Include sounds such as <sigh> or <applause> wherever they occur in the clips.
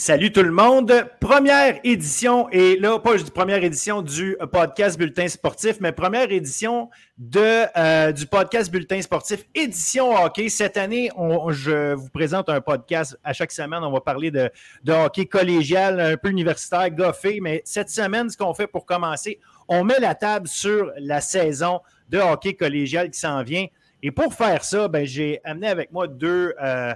Salut tout le monde. Première édition, et là, pas juste première édition du podcast Bulletin Sportif, mais première édition de, euh, du podcast Bulletin Sportif, édition hockey. Cette année, je vous présente un podcast à chaque semaine. On va parler de, hockey collégial, un peu universitaire, goffé, mais cette semaine, ce qu'on fait pour commencer, on met la table sur la saison de hockey collégial qui s'en vient. Et pour faire ça, ben, j'ai amené avec moi deux. Euh,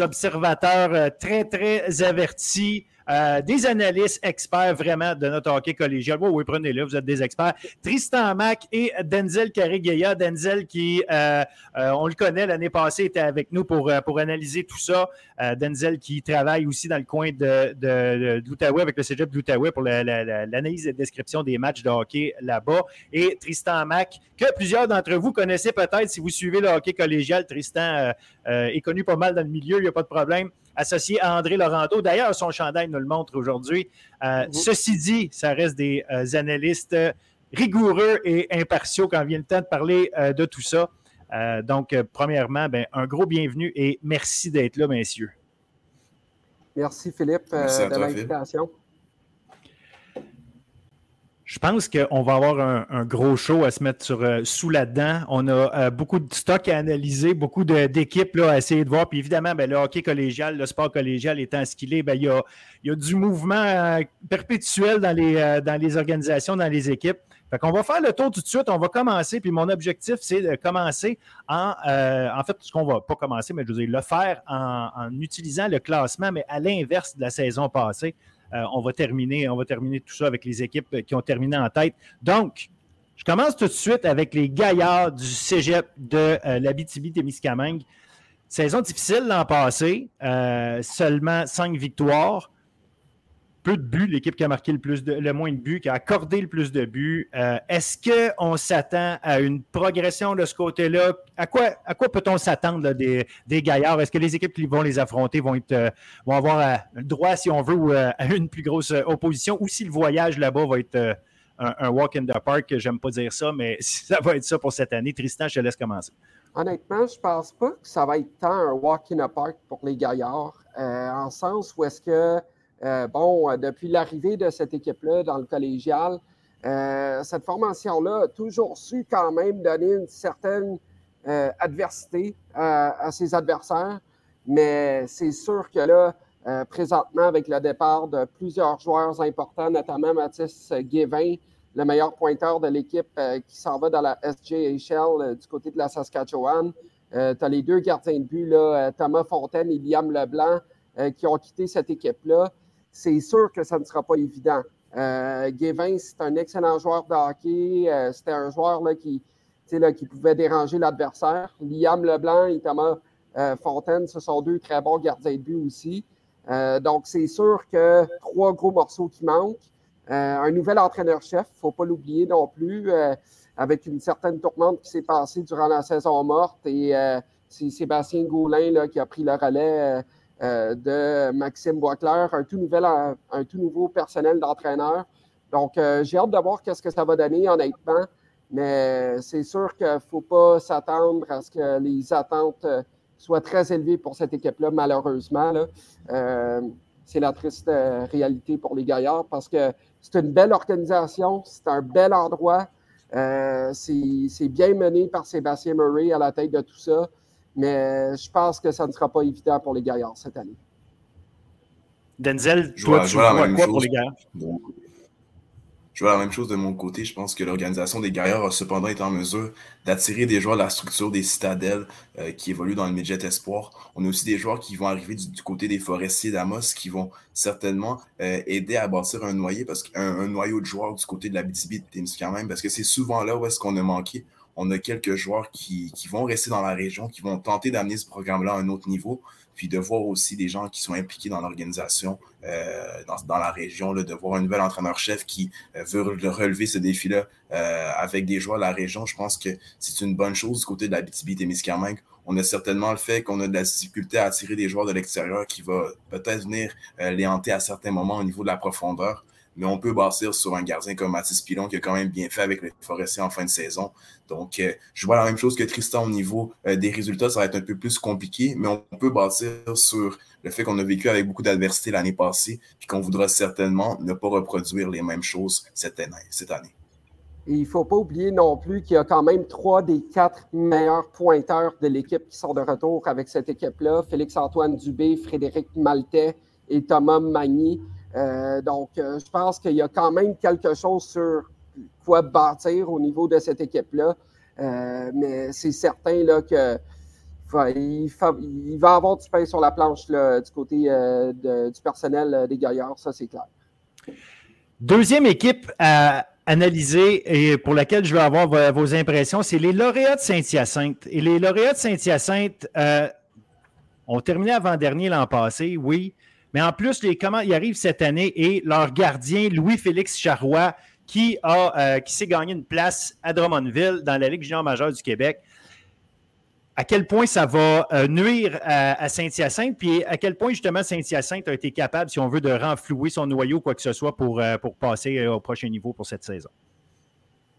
observateurs euh, très, très avertis, euh, des analystes experts vraiment de notre hockey collégial. Oui, oui, prenez-le, vous êtes des experts. Tristan Mack et Denzel Carigueya. Denzel qui, euh, on le connaît, l'année passée était avec nous pour, pour analyser tout ça. Denzel qui travaille aussi dans le coin de, de, avec le cégep de pour l'analyse et la description des matchs de hockey là-bas. Et Tristan Mack, que plusieurs d'entre vous connaissez peut-être si vous suivez le hockey collégial. Tristan est connu pas mal dans le milieu il n'y a pas de problème. Associé à André Laurento. D'ailleurs, son chandail nous le montre aujourd'hui. Euh, ceci dit, ça reste des euh, analystes rigoureux et impartiaux quand vient le temps de parler euh, de tout ça. donc, premièrement, ben, un gros bienvenue et merci d'être là, messieurs. Merci, Philippe, de l'invitation. Je pense qu'on va avoir un, gros show à se mettre sur, euh, sous la dent. On a euh, beaucoup de stocks à analyser, beaucoup d'équipes à essayer de voir. Puis évidemment, ben, le hockey collégial, le sport collégial étant ce qu'il est, ben, il, y a, il y a du mouvement euh, perpétuel dans les, dans les organisations, dans les équipes. Fait qu'on va faire le tour tout de suite. On va commencer. Puis mon objectif, c'est de commencer en. en fait, ce qu'on va pas commencer, mais je veux dire, le faire en, en utilisant le classement, mais à l'inverse de la saison passée. Euh, on, va terminer, on va terminer tout ça avec les équipes qui ont terminé en tête. Donc, je commence tout de suite avec les gaillards du cégep de euh, l'Abitibi-Témiscamingue. Saison difficile l'an passé, euh, seulement cinq victoires peu de buts, l'équipe qui a marqué le, plus de, le moins de buts, qui a accordé le plus de buts. Euh, est-ce qu'on s'attend à une progression de ce côté-là? À quoi, à quoi peut-on s'attendre des, des, gaillards? Est-ce que les équipes qui vont les affronter vont, être, euh, vont avoir euh, droit, si on veut, à une plus grosse opposition? Ou si le voyage là-bas va être un, walk in the park? J'aime pas dire ça, mais <laughs> ça va être ça pour cette année. Tristan, je te laisse commencer. Honnêtement, je pense pas que ça va être tant un walk in the park pour les gaillards, en sens où est-ce que euh, bon, euh, depuis l'arrivée de cette équipe-là dans le collégial, euh, cette formation-là a toujours su quand même donner une certaine adversité à, ses adversaires. Mais c'est sûr que là, présentement, avec le départ de plusieurs joueurs importants, notamment Mathis Guévin, le meilleur pointeur de l'équipe qui s'en va dans la SJHL du côté de la Saskatchewan. tu as les deux gardiens de but, là, Thomas Fontaine et Liam Leblanc, qui ont quitté cette équipe-là c'est sûr que ça ne sera pas évident. Euh, c'est un excellent joueur de hockey. Euh, c'était un joueur là, qui, là, qui pouvait déranger l'adversaire. Liam Leblanc et Thomas euh, Fontaine, ce sont deux très bons gardiens de but aussi. Euh, donc, c'est sûr que trois gros morceaux qui manquent. un nouvel entraîneur-chef, il ne faut pas l'oublier non plus, avec une certaine tourmente qui s'est passée durant la saison morte. Et c'est Sébastien Gaulin là, qui a pris le relais euh, de Maxime Boisclair, un tout, nouvel, un, tout nouveau personnel d'entraîneur. Donc, euh, j'ai hâte de voir qu'est-ce que ça va donner, honnêtement. Mais c'est sûr qu'il ne faut pas s'attendre à ce que les attentes euh, soient très élevées pour cette équipe-là, malheureusement. c'est la triste réalité pour les Gaillards parce que c'est une belle organisation, c'est un bel endroit. c'est bien mené par Sébastien Murray à la tête de tout ça. Mais je pense que ça ne sera pas évident pour les Gaillards cette année. Denzel, toi, tu vois quoi pour les Gaillards? je vois la même chose de mon côté. Je pense que l'organisation des Gaillards a cependant été en mesure d'attirer des joueurs de la structure des citadelles euh, qui évoluent dans le midget espoir. On a aussi des joueurs qui vont arriver du, côté des forestiers d'Amos qui vont certainement euh, aider à bâtir un noyau parce qu'un un noyau de joueurs du côté de la BTB de quand même parce que c'est souvent là où est-ce qu'on a manqué on a quelques joueurs qui, vont rester dans la région, qui vont tenter d'amener ce programme-là à un autre niveau, puis de voir aussi des gens qui sont impliqués dans l'organisation, euh, dans, la région, de voir un nouvel entraîneur-chef qui euh, veut relever ce défi-là euh, avec des joueurs de la région. Je pense que c'est une bonne chose du côté de la BTB-Témiscamingue. On a certainement le fait qu'on a de la difficulté à attirer des joueurs de l'extérieur qui va peut-être venir les hanter à certains moments au niveau de la profondeur. Mais on peut bâtir sur un gardien comme Mathis Pilon qui a quand même bien fait avec les Forestiers en fin de saison. Donc, euh, je vois la même chose que Tristan au niveau euh, des résultats. Ça va être un peu plus compliqué, mais on peut bâtir sur le fait qu'on a vécu avec beaucoup d'adversité l'année passée, puis qu'on voudra certainement ne pas reproduire les mêmes choses cette année. Et il ne faut pas oublier non plus qu'il y a quand même trois des quatre meilleurs pointeurs de l'équipe qui sont de retour avec cette équipe-là. Félix-Antoine Dubé, Frédéric Maltais et Thomas Magny. Euh, donc, euh, je pense qu'il y a quand même quelque chose sur quoi bâtir au niveau de cette équipe-là. Euh, mais c'est certain là, que il, va avoir du pain sur la planche du côté du personnel des Gaillards, ça c'est clair. Deuxième équipe à analyser et pour laquelle je veux avoir vos, impressions, c'est les lauréats de Saint-Hyacinthe. Et les lauréats de Saint-Hyacinthe ont terminé avant-dernier l'an passé, oui, mais en plus, les, comment ils arrivent cette année et leur gardien, Louis-Félix Charrois, qui, euh, qui s'est gagné une place à Drummondville dans la Ligue junior majeure du Québec. À quel point ça va euh, nuire à, Saint-Hyacinthe, puis à quel point justement Saint-Hyacinthe a été capable, si on veut, de renflouer son noyau, quoi que ce soit, pour, euh, pour passer au prochain niveau pour cette saison?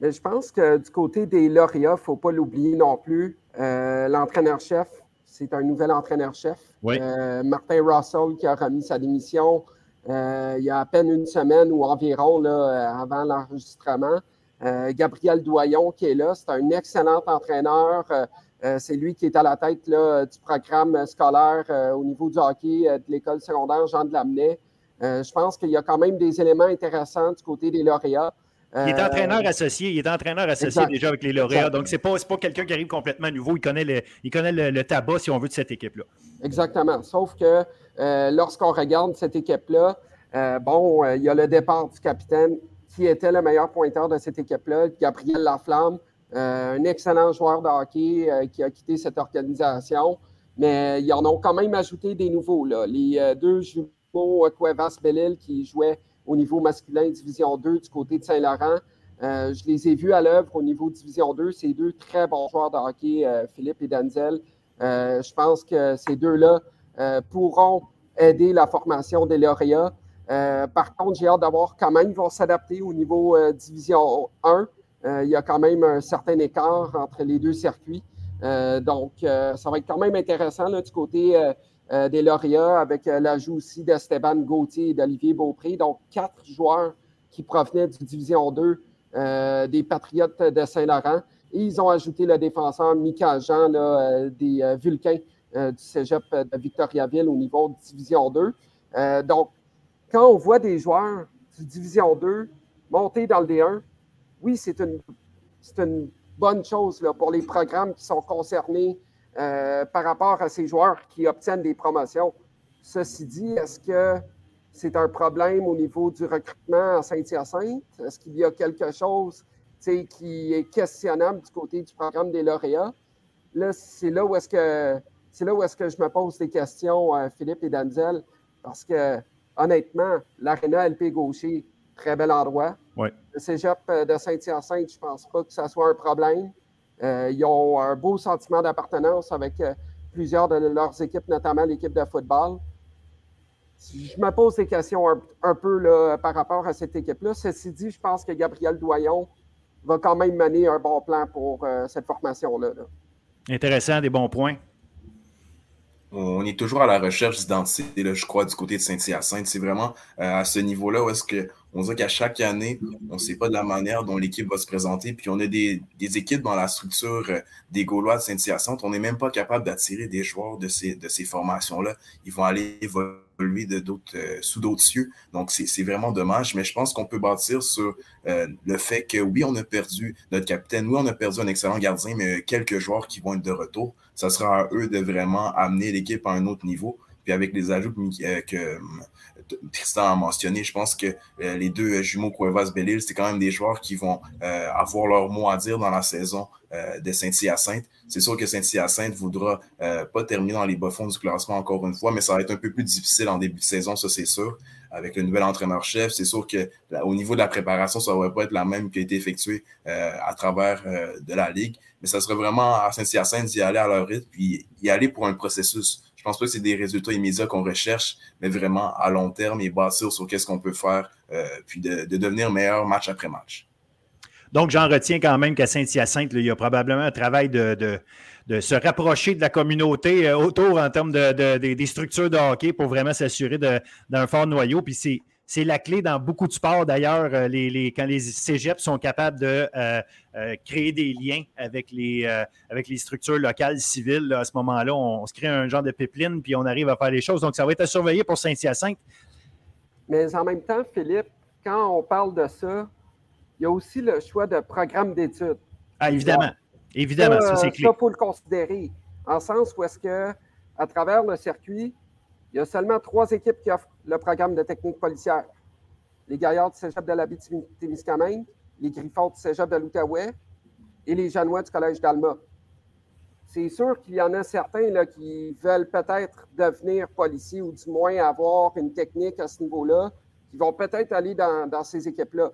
Je pense que du côté des lauréats, il ne faut pas l'oublier non plus. L'entraîneur-chef, c'est un nouvel entraîneur-chef. Euh, Martin Russell qui a remis sa démission euh, il y a à peine une semaine ou environ là, euh, avant l'enregistrement. Gabriel Doyon qui est là, c'est un excellent entraîneur. c'est lui qui est à la tête du programme scolaire au niveau du hockey de l'école secondaire Jean de Lamennais. je pense qu'il y a quand même des éléments intéressants du côté des lauréats. Il est entraîneur euh, associé. Il est entraîneur associé déjà avec les lauréats. Donc, ce n'est pas, pas quelqu'un qui arrive complètement nouveau. Il connaît le, il connaît le, tabac, si on veut, de cette équipe-là. Exactement. Sauf que euh, lorsqu'on regarde cette équipe-là, euh, bon, il y a le départ du capitaine qui était le meilleur pointeur de cette équipe-là, Gabriel Laflamme, un excellent joueur de hockey qui a quitté cette organisation. Mais ils en ont quand même ajouté des nouveaux. Là. Les deux jumeaux Cuevas Bellil qui jouaient au niveau masculin Division 2 du côté de Saint-Laurent. Euh, je les ai vus à l'œuvre au niveau Division 2. C'est deux très bons joueurs de hockey, euh, Philippe et Denzel. Euh, je pense que ces deux-là pourront aider la formation des lauréats. par contre, j'ai hâte d'avoir comment ils vont s'adapter au niveau Division 1. il y a quand même un certain écart entre les deux circuits. donc, ça va être quand même intéressant du côté euh, des lauréats avec euh, l'ajout aussi d'Esteban Gauthier et d'Olivier Beaupré. Donc, quatre joueurs qui provenaient du Division 2 euh, des Patriotes de Saint-Laurent. Et ils ont ajouté le défenseur Mika Jean des Vulcains du cégep de Victoriaville au niveau de Division 2. donc, quand on voit des joueurs du Division 2 monter dans le D1, oui, c'est une, une bonne chose pour les programmes qui sont concernés euh, par rapport à ces joueurs qui obtiennent des promotions. Ceci dit, est-ce que c'est un problème au niveau du recrutement à Saint-Hyacinthe? Est-ce qu'il y a quelque chose qui est questionnable du côté du programme des lauréats? Là, c'est là où est-ce que c'est là où est-ce que je me pose des questions, euh, Philippe et Denzel, parce que honnêtement, l'aréna LP Gaucher, très bel endroit. Le cégep de Saint-Hyacinthe, je ne pense pas que ça soit un problème. Euh, ils ont un beau sentiment d'appartenance avec euh, plusieurs de leurs équipes, notamment l'équipe de football. Je me pose des questions un, peu là, par rapport à cette équipe-là. Ceci dit, je pense que Gabriel Doyon va quand même mener un bon plan pour euh, cette formation-là. Intéressant, des bons points. On est toujours à la recherche d'identité, je crois, du côté de Saint-Hyacinthe. C'est vraiment à ce niveau-là où est-ce que on dirait qu'à chaque année, on ne sait pas de la manière dont l'équipe va se présenter. Puis on a des, équipes dans la structure euh, des Gaulois de Saint-Hyacinthe. On n'est même pas capable d'attirer des joueurs de ces, formations-là. Ils vont aller évoluer euh, sous d'autres cieux. Donc, c'est, vraiment dommage. Mais je pense qu'on peut bâtir sur euh, le fait que oui, on a perdu notre capitaine. Oui, on a perdu un excellent gardien, mais quelques joueurs qui vont être de retour. Ça sera à eux de vraiment amener l'équipe à un autre niveau. Puis avec les ajouts que Tristan a mentionné, je pense que euh, les deux jumeaux Cuevas-Bellil, c'est quand même des joueurs qui vont euh, avoir leur mot à dire dans la saison euh, de Saint-Hyacinthe. C'est sûr que Saint-Hyacinthe voudra pas terminer dans les bas-fonds du classement encore une fois, mais ça va être un peu plus difficile en début de saison, ça c'est sûr. Avec le nouvel entraîneur-chef, c'est sûr que au niveau de la préparation, ça ne va pas être la même qui a été effectuée à travers de la Ligue. Mais ça serait vraiment à Saint-Hyacinthe d'y aller à leur rythme, puis y aller pour un processus pense pas que c'est des résultats immédiats qu'on recherche, mais vraiment à long terme et bâtir sur qu'est-ce qu'on peut faire, puis de, devenir meilleur match après match. Donc, j'en retiens quand même qu'à Saint-Hyacinthe, il y a probablement un travail de, se rapprocher de la communauté autour en termes de, des structures de hockey pour vraiment s'assurer d'un fort noyau. Puis c'est c'est la clé dans beaucoup de sports. D'ailleurs, euh, les, quand les cégeps sont capables de euh, euh, créer des liens avec les, avec les structures locales civiles, à ce moment-là, on, se crée un genre de pipeline, puis on arrive à faire les choses. Donc, ça va être à surveiller pour Saint-Hyacinthe. Mais en même temps, Philippe, quand on parle de ça, il y a aussi le choix de programme d'études. Ah, évidemment. évidemment, ça, c'est clé. Ça, il faut le considérer. En sens où est-ce que, à travers le circuit, il y a seulement trois équipes qui offrent le programme de technique policière. Les Gaillards du Cégep de la témiscamingue les Griffons du Cégep de l'Outaouais et les Janois du Collège d'Alma. C'est sûr qu'il y en a certains là, qui veulent peut-être devenir policiers ou du moins avoir une technique à ce niveau-là, qui vont peut-être aller dans, dans ces équipes-là.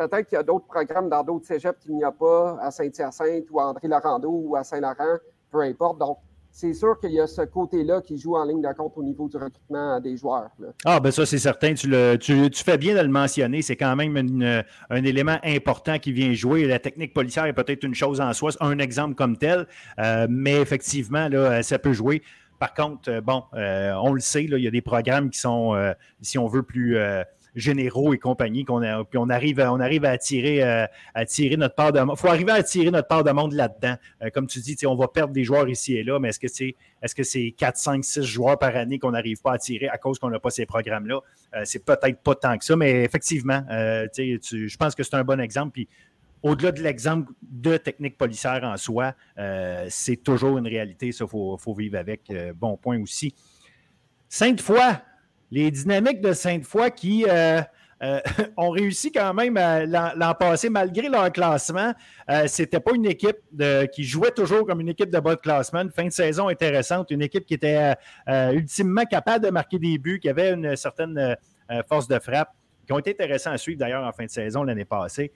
Peut-être qu'il y a d'autres programmes dans d'autres cégeps qu'il n'y a pas à Saint-Hyacinthe ou à André-Laurando ou à Saint-Laurent, peu importe. Donc, c'est sûr qu'il y a ce côté-là qui joue en ligne de compte au niveau du recrutement des joueurs. Ah, ben ça, c'est certain. Tu, le, tu, fais bien de le mentionner. C'est quand même un élément important qui vient jouer. La technique policière est peut-être une chose en soi, un exemple comme tel, euh, mais effectivement, là, ça peut jouer. Par contre, euh, bon, euh, on le sait, là, il y a des programmes qui sont, si on veut, plus généraux et compagnie, qu'on puis on arrive, à, attirer, euh, notre part de monde. Faut arriver à attirer notre part de monde là-dedans. Euh, comme tu dis, on va perdre des joueurs ici et là, mais est-ce que c'est est-ce que c'est 4, 5, 6 joueurs par année qu'on n'arrive pas à attirer à cause qu'on n'a pas ces programmes-là? Euh, c'est peut-être pas tant que ça, mais effectivement, je pense que c'est un bon exemple. Au-delà de l'exemple de technique policière en soi, c'est toujours une réalité. Ça, il faut, faut, vivre avec. bon point aussi. Sainte-Foy, les dynamiques de Sainte-Foy qui euh, euh, <laughs> ont réussi quand même l'an passé, malgré leur classement. Euh, Ce n'était pas une équipe qui jouait toujours comme une équipe de bas de classement. Fin de saison intéressante, une équipe qui était ultimement capable de marquer des buts, qui avait une certaine force de frappe, qui ont été intéressants à suivre d'ailleurs en fin de saison l'année passée.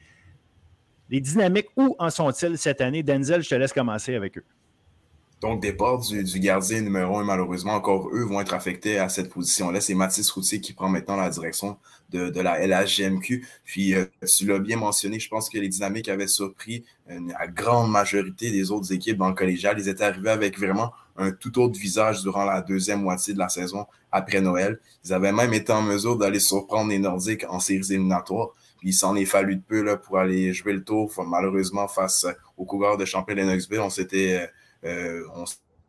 Les dynamiques, où en sont-ils cette année? Denzel, je te laisse commencer avec eux. Donc, départ du, gardien numéro un, malheureusement, encore eux vont être affectés à cette position-là. C'est Mathis Routier qui prend maintenant la direction de, la LHGMQ. Puis, euh, tu l'as bien mentionné, je pense que les dynamiques avaient surpris la grande majorité des autres équipes dans le collégial. Ils étaient arrivés avec vraiment un tout autre visage durant la deuxième moitié de la saison après Noël. Ils avaient même été en mesure d'aller surprendre les Nordiques en séries éliminatoires. Puis, il s'en est fallu de peu là, pour aller jouer le tour. Malheureusement, face aux Cougars de champion Lennoxville, on s'était euh, on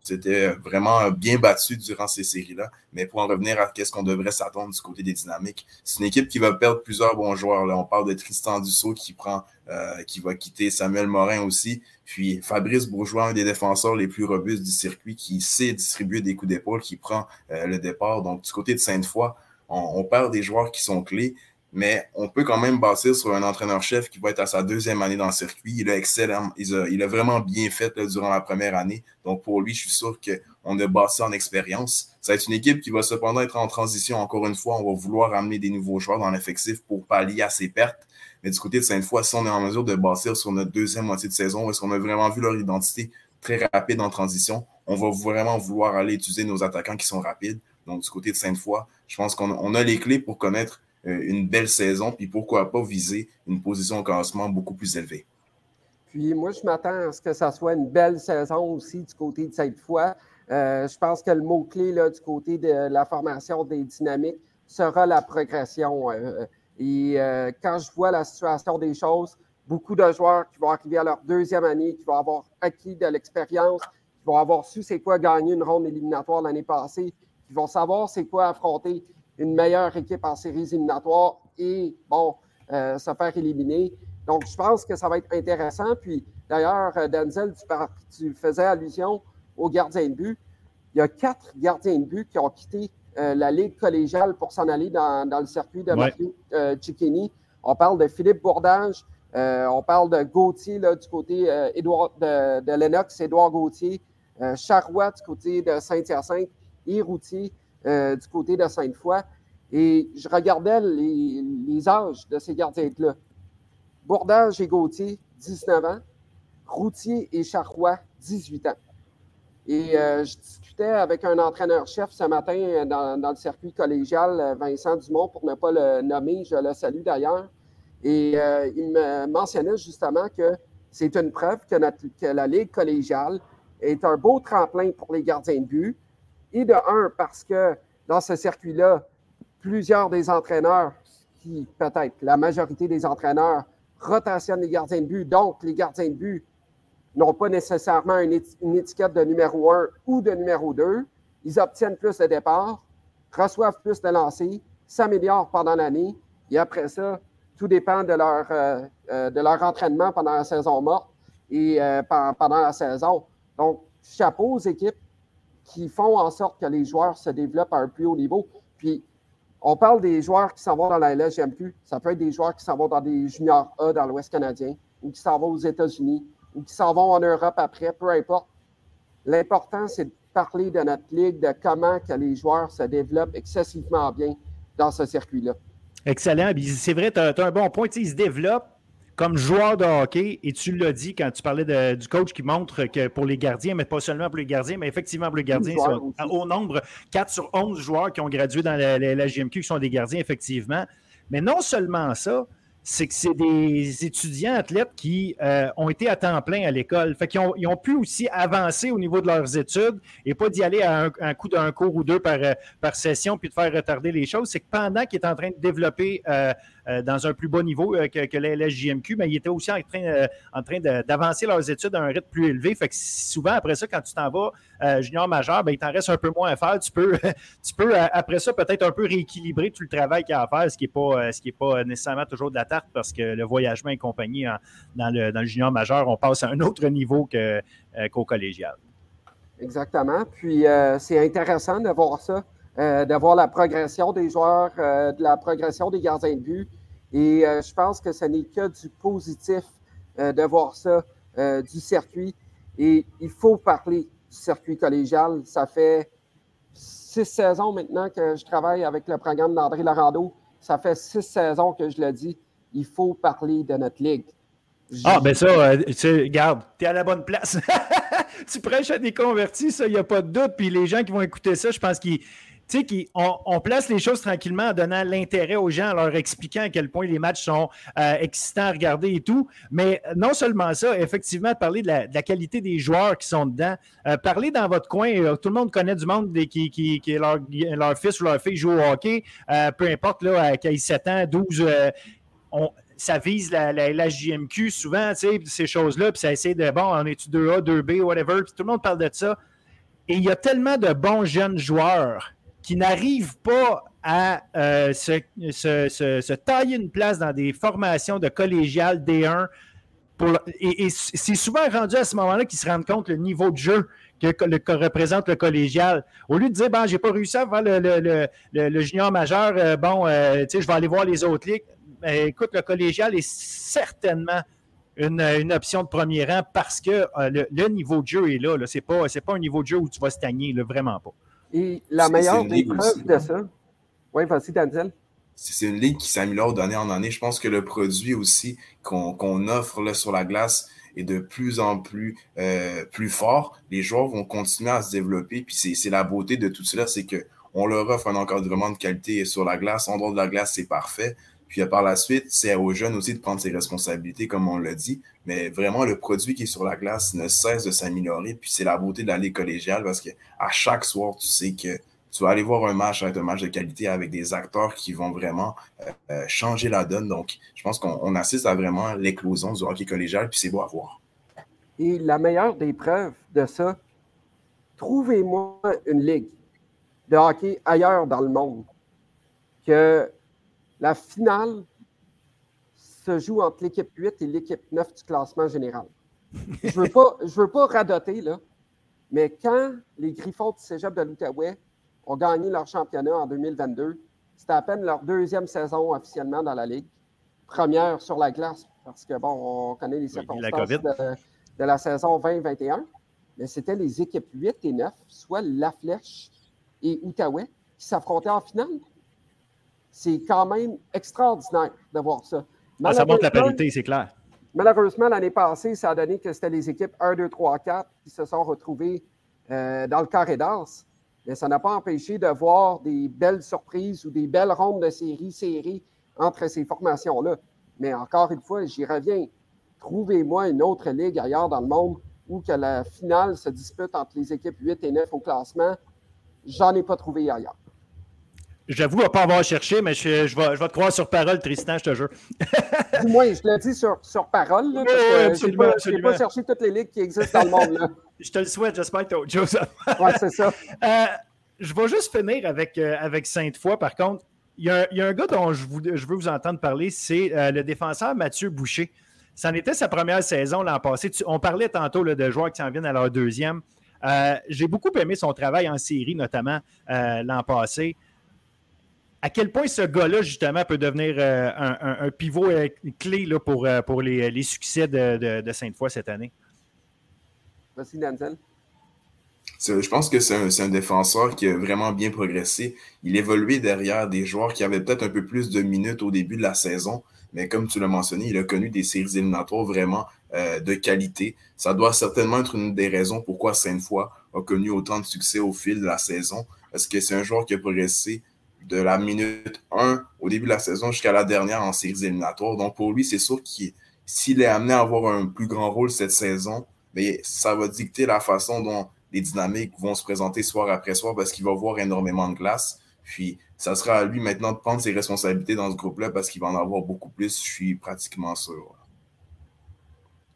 s'était vraiment bien battu durant ces séries-là. Mais pour en revenir à ce qu'on devrait s'attendre du côté des dynamiques, c'est une équipe qui va perdre plusieurs bons joueurs. Là. On parle de Tristan Dussault qui prend, euh, qui va quitter Samuel Morin aussi. Puis Fabrice Bourgeois, un des défenseurs les plus robustes du circuit, qui sait distribuer des coups d'épaule, qui prend euh, le départ. Donc, du côté de Sainte-Foy, on, perd des joueurs qui sont clés mais on peut quand même bâtir sur un entraîneur-chef qui va être à sa deuxième année dans le circuit. Il a excellent, il a, vraiment bien fait durant la première année. Donc pour lui, je suis sûr qu'on a bâti en expérience. Ça va être une équipe qui va cependant être en transition. Encore une fois, on va vouloir amener des nouveaux joueurs dans l'effectif pour pallier à ses pertes. Mais du côté de Sainte-Foy, si on est en mesure de bâtir sur notre deuxième moitié de saison, est-ce qu'on a vraiment vu leur identité très rapide en transition, on va vraiment vouloir aller utiliser nos attaquants qui sont rapides. Donc, du côté de Sainte-Foy, je pense qu'on a les clés pour connaître une belle saison, puis pourquoi pas viser une position au classement beaucoup plus élevée. Puis moi, je m'attends à ce que ça soit une belle saison aussi du côté de cette fois. Euh, je pense que le mot-clé du côté de la formation des dynamiques sera la progression. Euh, et quand je vois la situation des choses, beaucoup de joueurs qui vont arriver à leur deuxième année, qui vont avoir acquis de l'expérience, qui vont avoir su c'est quoi gagner une ronde éliminatoire l'année passée, qui vont savoir c'est quoi affronter une meilleure équipe en séries éliminatoires et, bon, euh, se faire éliminer. Donc, je pense que ça va être intéressant. Puis, d'ailleurs, euh, Denzel, tu, faisais allusion aux gardiens de but. Il y a quatre gardiens de but qui ont quitté euh, la Ligue collégiale pour s'en aller dans, le circuit de Mathieu Cicchini. On parle de Philippe Bourdage, on parle de Gauthier du côté de, de Lennox, Édouard Gauthier, Charrois du côté de Saint-Hyacinthe et Routier euh, du côté de Sainte-Foy. Et je regardais les, âges de ces gardiens-là. Bourdage et Gauthier, 19 ans. Routier et Charrois, 18 ans. Et euh, je discutais avec un entraîneur-chef ce matin dans, le circuit collégial, Vincent Dumont, pour ne pas le nommer, je le salue d'ailleurs. Et il me mentionnait justement que c'est une preuve que, que, la Ligue collégiale est un beau tremplin pour les gardiens de but. Et de un, parce que dans ce circuit-là, plusieurs des entraîneurs, qui peut-être la majorité des entraîneurs, rotationnent les gardiens de but. Donc, les gardiens de but n'ont pas nécessairement une, étiquette de numéro 1 ou de numéro 2. Ils obtiennent plus de départs, reçoivent plus de lancers, s'améliorent pendant l'année. Et après ça, tout dépend de leur, euh, euh, de leur entraînement pendant la saison morte et euh, pendant la saison. Donc, chapeau aux équipes qui font en sorte que les joueurs se développent à un plus haut niveau. Puis, on parle des joueurs qui s'en vont dans la LSGMQ. Ça peut être des joueurs qui s'en vont dans des juniors A dans l'Ouest canadien, ou qui s'en vont aux États-Unis, ou qui s'en vont en Europe après, peu importe. L'important, c'est de parler de notre ligue, de comment les joueurs se développent excessivement bien dans ce circuit-là. Excellent. C'est vrai, tu as, un bon point. ils se développent comme joueur de hockey, et tu l'as dit quand tu parlais du coach qui montre que pour les gardiens, mais pas seulement pour les gardiens, mais effectivement pour les gardiens, au nombre 4 sur 11 joueurs qui ont gradué dans la, la, GMQ qui sont des gardiens, effectivement. Mais non seulement ça, c'est que c'est des étudiants athlètes qui euh, ont été à temps plein à l'école. Fait qu'ils ont, ils ont, pu aussi avancer au niveau de leurs études et pas d'y aller à un, coup d'un cours ou deux par, euh, par session puis de faire retarder les choses. C'est que pendant qu'ils est en train de développer euh, dans un plus bas niveau que, que la LSJMQ, mais ils étaient aussi en train, train d'avancer leurs études à un rythme plus élevé. Fait que souvent, après ça, quand tu t'en vas junior majeur, ben, il t'en reste un peu moins à faire. Tu peux, <laughs> tu peux après ça, peut-être un peu rééquilibrer tout le travail qu'il y a à faire, ce qui n'est pas, ce qui pas nécessairement toujours de la parce que le voyagement et compagnie dans, le, dans junior majeur, on passe à un autre niveau qu'au collégial. Exactement. Puis c'est intéressant de voir ça. Euh, de voir la progression des joueurs, euh, de la progression des gardiens de but. Et euh, je pense que ce n'est que du positif de voir ça du circuit. Et il faut parler du circuit collégial. Ça fait six saisons maintenant que je travaille avec le programme d'André Larando. Ça fait six saisons que je le dis. Il faut parler de notre ligue. Ah, ben ça, tu regarde, tu es à la bonne place. <laughs> tu prêches à des convertis, ça, il n'y a pas de doute. Puis les gens qui vont écouter ça, je pense qu'ils tu sais, on, place les choses tranquillement en donnant l'intérêt aux gens, en leur expliquant à quel point les matchs sont euh, excitants à regarder et tout. Mais non seulement ça, effectivement, parler de la, qualité des joueurs qui sont dedans. Euh, parler dans votre coin, euh, tout le monde connaît du monde qui, qui, qui leur, leur, fils ou leur fille joue au hockey, peu importe, là, qu'ils 7 ans, 12, ça vise la, la, JMQ souvent, tu ces choses-là, puis ça essaie de, bon, on est 2A, 2B, whatever, puis tout le monde parle de ça. Et il y a tellement de bons jeunes joueurs qui n'arrivent pas à euh, se, tailler une place dans des formations de collégial D1. et, c'est souvent rendu à ce moment-là qu'ils se rendent compte le niveau de jeu que, représente le collégial. Au lieu de dire, ben, j'ai pas réussi à faire le, junior majeur, euh, bon, euh, sais, je vais aller voir les autres ligues. Ben, écoute, le collégial est certainement une, option de premier rang parce que le, niveau de jeu est là. Ce n'est pas, pas un niveau de jeu où tu vas stagner, là, vraiment pas. Et la meilleure des preuves de ça. Oui, vas-y, Daniel. C'est une ligue qui s'améliore d'année en année. Je pense que le produit aussi qu'on offre là, sur la glace est de plus en plus, euh, plus fort. Les joueurs vont continuer à se développer. Puis c'est la beauté de tout cela, c'est qu'on leur offre un encadrement de qualité sur la glace. En dehors de la glace, c'est parfait. Puis par la suite, c'est aux jeunes aussi de prendre ses responsabilités, comme on l'a dit. Mais vraiment, le produit qui est sur la glace ne cesse de s'améliorer. Puis c'est la beauté de la collégiale parce qu'à chaque soir, tu sais que tu vas aller voir un match un match de qualité avec des acteurs qui vont vraiment euh, euh, changer la donne. Donc, je pense qu'on assiste à vraiment l'éclosion du hockey collégial, puis c'est beau à voir. Et la meilleure des preuves de ça, trouvez-moi une ligue de hockey ailleurs dans le monde que la finale se joue entre l'équipe 8 et l'équipe 9 du classement général. Je ne veux, pas, veux pas radoter, là, mais quand les Griffons du cégep de l'Outaouais ont gagné leur championnat en 2022, c'était à peine leur deuxième saison officiellement dans la Ligue. Première sur la glace, parce que, bon, on connaît les circonstances de, de, la saison 2021, mais c'était les équipes 8 et 9, soit La Flèche et Outaouais, qui s'affrontaient en finale c'est quand même extraordinaire de voir ça. Ah, ça montre la parité, c'est clair. Malheureusement, l'année passée, ça a donné que c'était les équipes 1, 2, 3, 4 qui se sont retrouvées dans le carré d'as. Mais ça n'a pas empêché de voir des belles surprises ou des belles rondes de série série entre ces formations-là. Mais encore une fois, j'y reviens. Trouvez-moi une autre ligue ailleurs dans le monde où que la finale se dispute entre les équipes 8 et 9 au classement. J'en ai pas trouvé ailleurs. J'avoue ne pas avoir cherché, mais je, vais, je, vais, te croire sur parole, Tristan, je te jure. <laughs> du moins, je le dis sur, sur parole, là, parce que je n'ai pas, cherché toutes les ligues qui existent dans le monde. Là. <laughs> je te le souhaite, j'espère que tu as autre chose. <laughs> oui, c'est ça. Euh, je vais juste finir avec, euh, avec Sainte-Foy. Par contre, il y, a, un gars dont je, je, veux vous entendre parler, c'est euh, le défenseur Mathieu Boucher. C'en était sa première saison l'an passé. on parlait tantôt de joueurs qui s'en viennent à leur deuxième. J'ai beaucoup aimé son travail en série, notamment l'an passé à quel point ce gars-là, justement, peut devenir euh, un, pivot euh, clé là, pour, euh, pour les, succès de, Sainte-Foy cette année? Merci, Denzel. Je pense que c'est un, défenseur qui a vraiment bien progressé. Il évoluait derrière des joueurs qui avaient peut-être un peu plus de minutes au début de la saison, mais comme tu l'as mentionné, il a connu des séries éliminatoires vraiment de qualité. Ça doit certainement être une des raisons pourquoi Sainte-Foy a connu autant de succès au fil de la saison, parce que c'est un joueur qui a progressé? De la minute 1 au début de la saison jusqu'à la dernière en séries éliminatoires. Donc pour lui, c'est sûr qu'il s'il est amené à avoir un plus grand rôle cette saison, mais ça va dicter la façon dont les dynamiques vont se présenter soir après soir parce qu'il va voir énormément de glace. Puis ça sera à lui maintenant de prendre ses responsabilités dans ce groupe-là parce qu'il va en avoir beaucoup plus, je suis pratiquement sûr.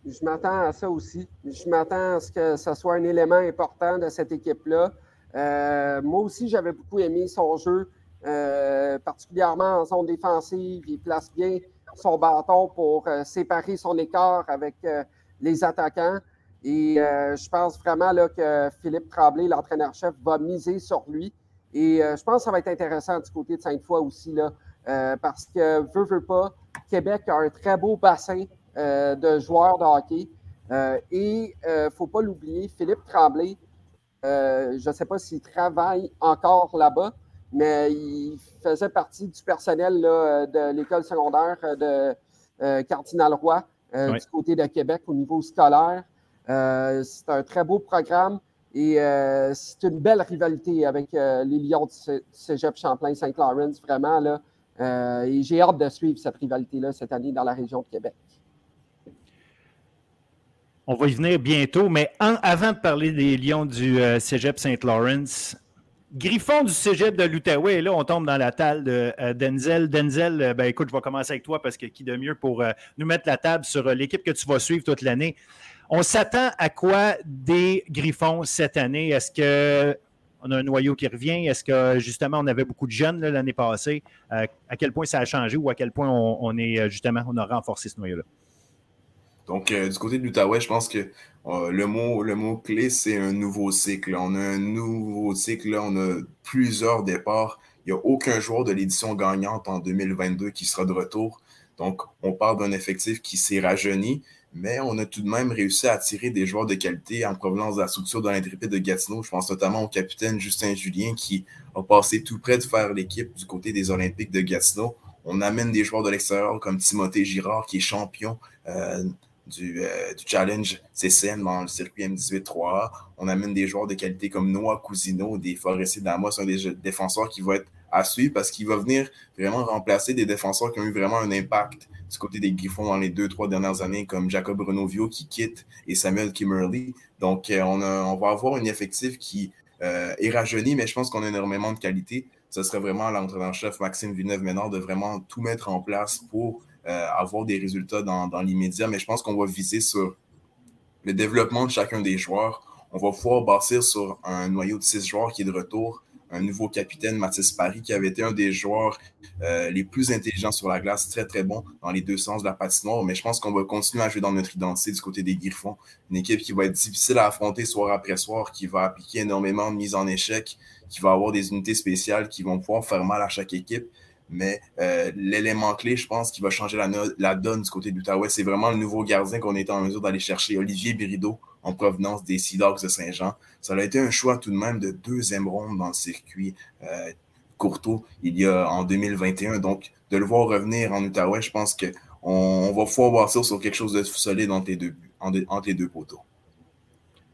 Je m'attends à ça aussi. Je m'attends à ce que ce soit un élément important de cette équipe-là. Euh, moi aussi, j'avais beaucoup aimé son jeu. Euh, particulièrement en zone défensive. Il place bien son bâton pour euh, séparer son écart avec euh, les attaquants. Et je pense vraiment là, que Philippe Tremblay, l'entraîneur-chef, va miser sur lui. Et je pense que ça va être intéressant du côté de Sainte-Foy aussi, là, parce que, veut, veut pas, Québec a un très beau bassin de joueurs de hockey. et il ne faut pas l'oublier, Philippe Tremblay, je ne sais pas s'il travaille encore là-bas, mais il faisait partie du personnel de l'école secondaire de euh, Cardinal Roy euh, du côté de Québec au niveau scolaire. Euh, c'est un très beau programme et c'est une belle rivalité avec les Lions du Cégep Champlain-Saint-Laurent, vraiment. Là, et j'ai hâte de suivre cette rivalité-là cette année dans la région de Québec. On va y venir bientôt, mais avant de parler des Lions du Cégep Saint-Laurent, Griffon du cégep de l'Outaouais, là, on tombe dans la table de euh, Denzel. Denzel, euh, ben, écoute, je vais commencer avec toi parce que qui de mieux pour euh, nous mettre la table sur l'équipe que tu vas suivre toute l'année. On s'attend à quoi des Griffons cette année? Est-ce qu'on a un noyau qui revient? Est-ce que justement on avait beaucoup de jeunes l'année passée? à quel point ça a changé ou à quel point on, est justement, on a renforcé ce noyau-là? Donc, du côté de l'Outaouais, je pense que euh, le mot, le mot clé, c'est un nouveau cycle. On a un nouveau cycle, on a plusieurs départs. Il n'y a aucun joueur de l'édition gagnante en 2022 qui sera de retour. Donc, on parle d'un effectif qui s'est rajeuni, mais on a tout de même réussi à attirer des joueurs de qualité en provenance de la structure de l'intrépide de Gatineau. Je pense notamment au capitaine Justin Julien qui a passé tout près de faire l'équipe du côté des Olympiques de Gatineau. On amène des joueurs de l'extérieur comme Timothée Girard qui est champion. Euh, euh, du, challenge CCN dans le circuit M18-3A. On amène des joueurs de qualité comme Noah Cousino, des Forestiers d'Amos, un des défenseurs qui va être à suivre parce qu'il va venir vraiment remplacer des défenseurs qui ont eu vraiment un impact du côté des Griffons dans les deux, trois dernières années, comme Jacob Renovio qui quitte et Samuel Kimmerly. Donc, euh, on, va avoir un effectif qui euh, est rajeuni, mais je pense qu'on a énormément de qualité. Ce serait vraiment l'entraîneur-chef Maxime Villeneuve-Ménard de vraiment tout mettre en place pour avoir des résultats dans, l'immédiat, mais je pense qu'on va viser sur le développement de chacun des joueurs. On va pouvoir bâtir sur un noyau de six joueurs qui est de retour. Un nouveau capitaine, Mathis Paris, qui avait été un des joueurs euh, les plus intelligents sur la glace, très très bon dans les deux sens de la patinoire. Mais je pense qu'on va continuer à jouer dans notre identité du côté des Griffons. Une équipe qui va être difficile à affronter soir après soir, qui va appliquer énormément de mise en échec, qui va avoir des unités spéciales qui vont pouvoir faire mal à chaque équipe. Mais euh, l'élément clé, je pense, qui va changer la, donne du côté d'Outaouais, c'est vraiment le nouveau gardien qu'on est en mesure d'aller chercher, Olivier Birido, en provenance des Sea Dogs de Saint-Jean. Ça a été un choix tout de même de deuxième ronde dans le circuit euh, Courtois il y a en 2021. Donc, de le voir revenir en Outaouais, je pense qu'on on va pouvoir voir ça sur quelque chose de solide entre les deux, deux poteaux.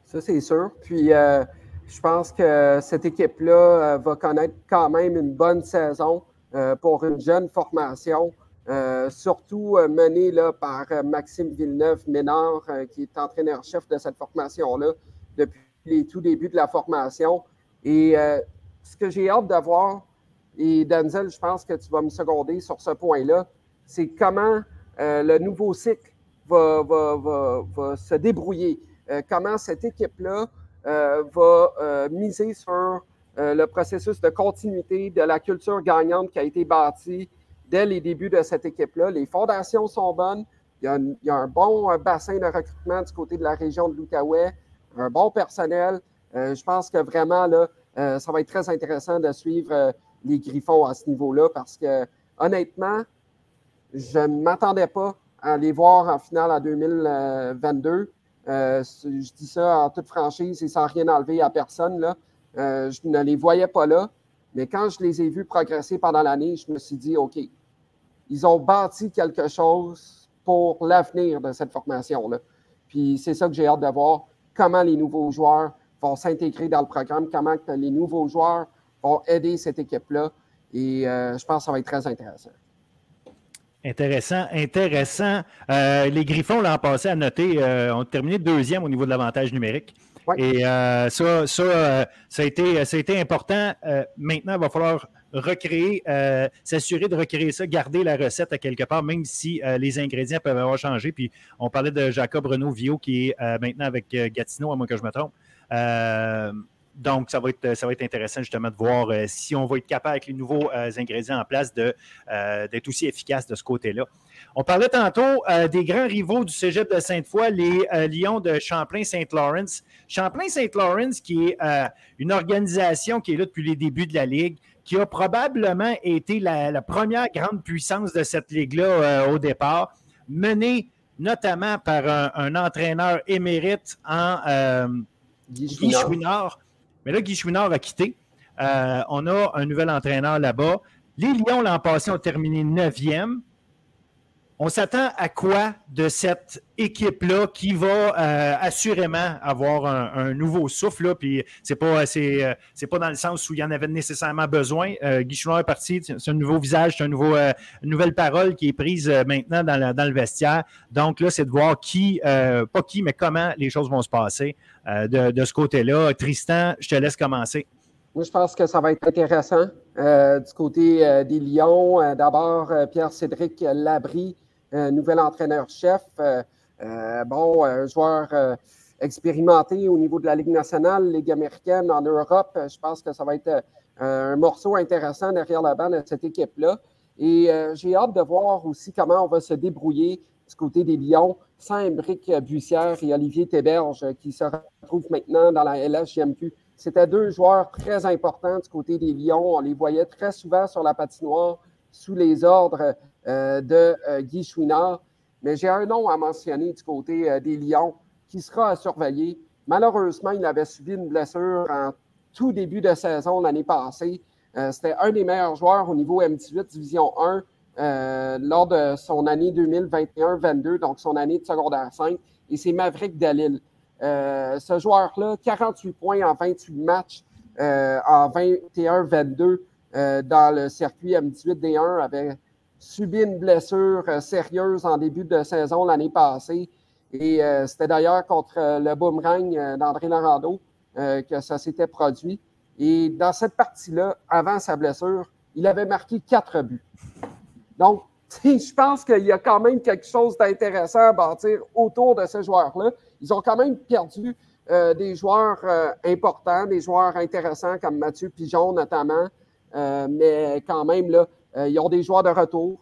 Ça, c'est sûr. Puis, euh, Je pense que cette équipe-là va connaître quand même une bonne saison pour une jeune formation. surtout menée là, par Maxime Villeneuve-Ménard, qui est entraîneur-chef de cette formation-là depuis les tout débuts de la formation. Et ce que j'ai hâte d'avoir, et Denzel, je pense que tu vas me seconder sur ce point-là, c'est comment euh, le nouveau cycle va, se débrouiller, euh, comment cette équipe-là euh, va miser sur le processus de continuité de la culture gagnante qui a été bâtie dès les débuts de cette équipe-là. Les fondations sont bonnes. Il y, a un, bon bassin de recrutement du côté de la région de l'Outaouais, un bon personnel. je pense que vraiment, là, ça va être très intéressant de suivre les Griffons à ce niveau-là parce que, honnêtement, je ne m'attendais pas à les voir en finale en 2022. Euh, je dis ça en toute franchise et sans rien enlever à personne. Là. Euh, je ne les voyais pas là. Mais quand je les ai vus progresser pendant l'année, je me suis dit, OK, ils ont bâti quelque chose pour l'avenir de cette formation-là. Puis c'est ça que j'ai hâte de voir, comment les nouveaux joueurs vont s'intégrer dans le programme, comment les nouveaux joueurs vont aider cette équipe-là. Et euh, je pense que ça va être très intéressant. Intéressant, intéressant. Euh, les Griffons, l'an passé, à noter, ont terminé deuxième au niveau de l'avantage numérique. Et ça, ça, ça, a été, ça a été important. maintenant, il va falloir recréer, s'assurer de recréer ça, garder la recette à quelque part, même si les ingrédients peuvent avoir changé. Puis on parlait de Jacob Renaud Vio qui est maintenant avec Gatineau, à moins que je me trompe. Donc, ça va, être, ça va être intéressant justement de voir euh, si on va être capable avec les nouveaux euh, ingrédients en place euh, d'être aussi efficace de ce côté-là. On parlait tantôt des grands rivaux du cégep de Sainte-Foy, les Lions de Champlain-Saint-Lawrence. Champlain-Saint-Lawrence, qui est une organisation qui est là depuis les débuts de la Ligue, qui a probablement été la, première grande puissance de cette Ligue-là au départ, menée notamment par un, entraîneur émérite en Guy Chouinard mais là, Guy Chouinard a quitté. Euh, on a un nouvel entraîneur là-bas. Les Lions, l'an passé, ont terminé 9e. On s'attend à quoi de cette équipe-là qui va euh, assurément avoir un, nouveau souffle? Puis c'est pas, euh, c'est, pas dans le sens où il y en avait nécessairement besoin. Chouinard est parti, c'est un nouveau visage, c'est un nouveau, une nouvelle parole qui est prise maintenant dans, dans, le vestiaire. Donc là, c'est de voir qui, pas qui, mais comment les choses vont se passer. Euh, de, ce côté-là. Tristan, je te laisse commencer. Moi, je pense que ça va être intéressant. Euh, du côté euh, des Lions, d'abord, Pierre-Cédric Labry, nouvel entraîneur-chef. bon, un joueur expérimenté au niveau de la Ligue nationale, Ligue américaine, en Europe. Je pense que ça va être un morceau intéressant derrière la bande de cette équipe-là. Et j'ai hâte de voir aussi comment on va se débrouiller du côté des Lions sans Embrick Bussière et Olivier Théberge qui se retrouvent maintenant dans la LHJMQ. C'était deux joueurs très importants du côté des Lions. On les voyait très souvent sur la patinoire sous les ordres euh, de euh, Guy Chouinard. Mais j'ai un nom à mentionner du côté euh, des Lions qui sera à surveiller. Malheureusement, il avait subi une blessure en tout début de saison l'année passée. C'était un des meilleurs joueurs au niveau M18 Division 1. Euh, lors de son année 2021-22, donc son année de secondaire 5, et c'est Maverick Dalil. Euh, ce joueur-là, 48 points en 28 matchs euh, en 21-22 dans le circuit M18D1, avait subi une blessure sérieuse en début de saison l'année passée. Et c'était d'ailleurs contre le boomerang d'André Larando que ça s'était produit. Et dans cette partie-là, avant sa blessure, il avait marqué quatre buts. Donc, <laughs> je pense qu'il y a quand même quelque chose d'intéressant à bâtir autour de ces joueurs-là. Ils ont quand même perdu euh, des joueurs euh, importants, des joueurs intéressants comme Mathieu Pigeon notamment, euh, mais quand même, là, ils ont des joueurs de retour.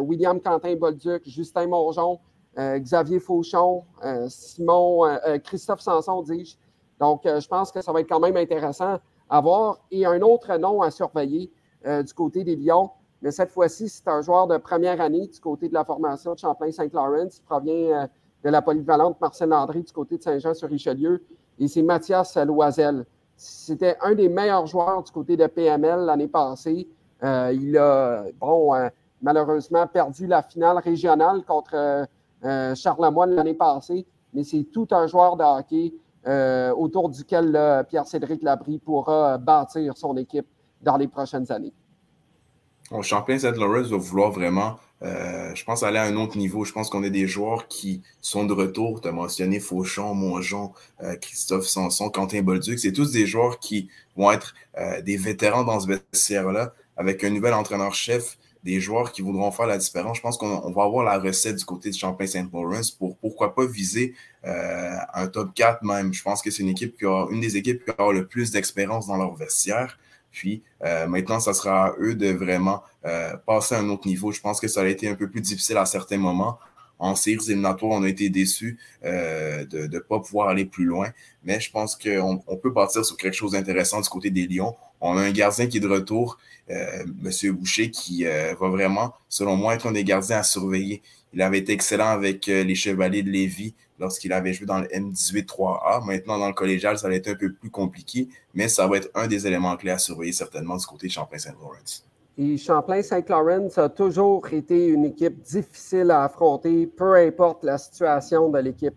William Quentin Bolduc, Justin Mongeon, Xavier Fauchon, Simon, Christophe Sanson, dis-je. Donc, je pense que ça va être quand même intéressant à voir. Et un autre nom à surveiller du côté des Lions, mais cette fois-ci, c'est un joueur de première année du côté de la formation de Champlain-Saint-Laurent. Il provient euh, de la polyvalente Marcel Landry du côté de Saint-Jean-sur-Richelieu. Et c'est Mathias Loisel. C'était un des meilleurs joueurs du côté de PML l'année passée. Euh, il a, bon, euh, malheureusement perdu la finale régionale contre Charlemagne l'année passée, mais c'est tout un joueur de hockey autour duquel Pierre-Cédric Labrie pourra bâtir son équipe dans les prochaines années. Champlain Saint Lawrence va vouloir vraiment, euh, je pense, aller à un autre niveau. Je pense qu'on a des joueurs qui sont de retour. Tu as mentionné Fauchon, Mongeon, euh, Christophe Sanson, Quentin Bolduc. C'est tous des joueurs qui vont être euh, des vétérans dans ce vestiaire-là, avec un nouvel entraîneur-chef, des joueurs qui voudront faire la différence. Je pense qu'on va avoir la recette du côté de Champlain Saint Lawrence pour pourquoi pas viser un top 4 même. Je pense que c'est une équipe qui a une des équipes qui aura le plus d'expérience dans leur vestiaire. Puis euh, maintenant, ça sera à eux de vraiment euh, passer à un autre niveau. Je pense que ça a été un peu plus difficile à certains moments. En séries éliminatoires, on a été déçus euh, de ne pas pouvoir aller plus loin. Mais je pense qu'on on peut partir sur quelque chose d'intéressant du côté des Lions. On a un gardien qui est de retour, M. Boucher, qui va vraiment, selon moi, être un des gardiens à surveiller. Il avait été excellent avec les Chevaliers de Lévis lorsqu'il avait joué dans le M18-3A. Maintenant, dans le collégial, ça va être un peu plus compliqué, mais ça va être un des éléments clés à surveiller certainement du côté de Champlain-Saint-Laurent. Et Champlain-Saint-Laurent a toujours été une équipe difficile à affronter, peu importe la situation de l'équipe.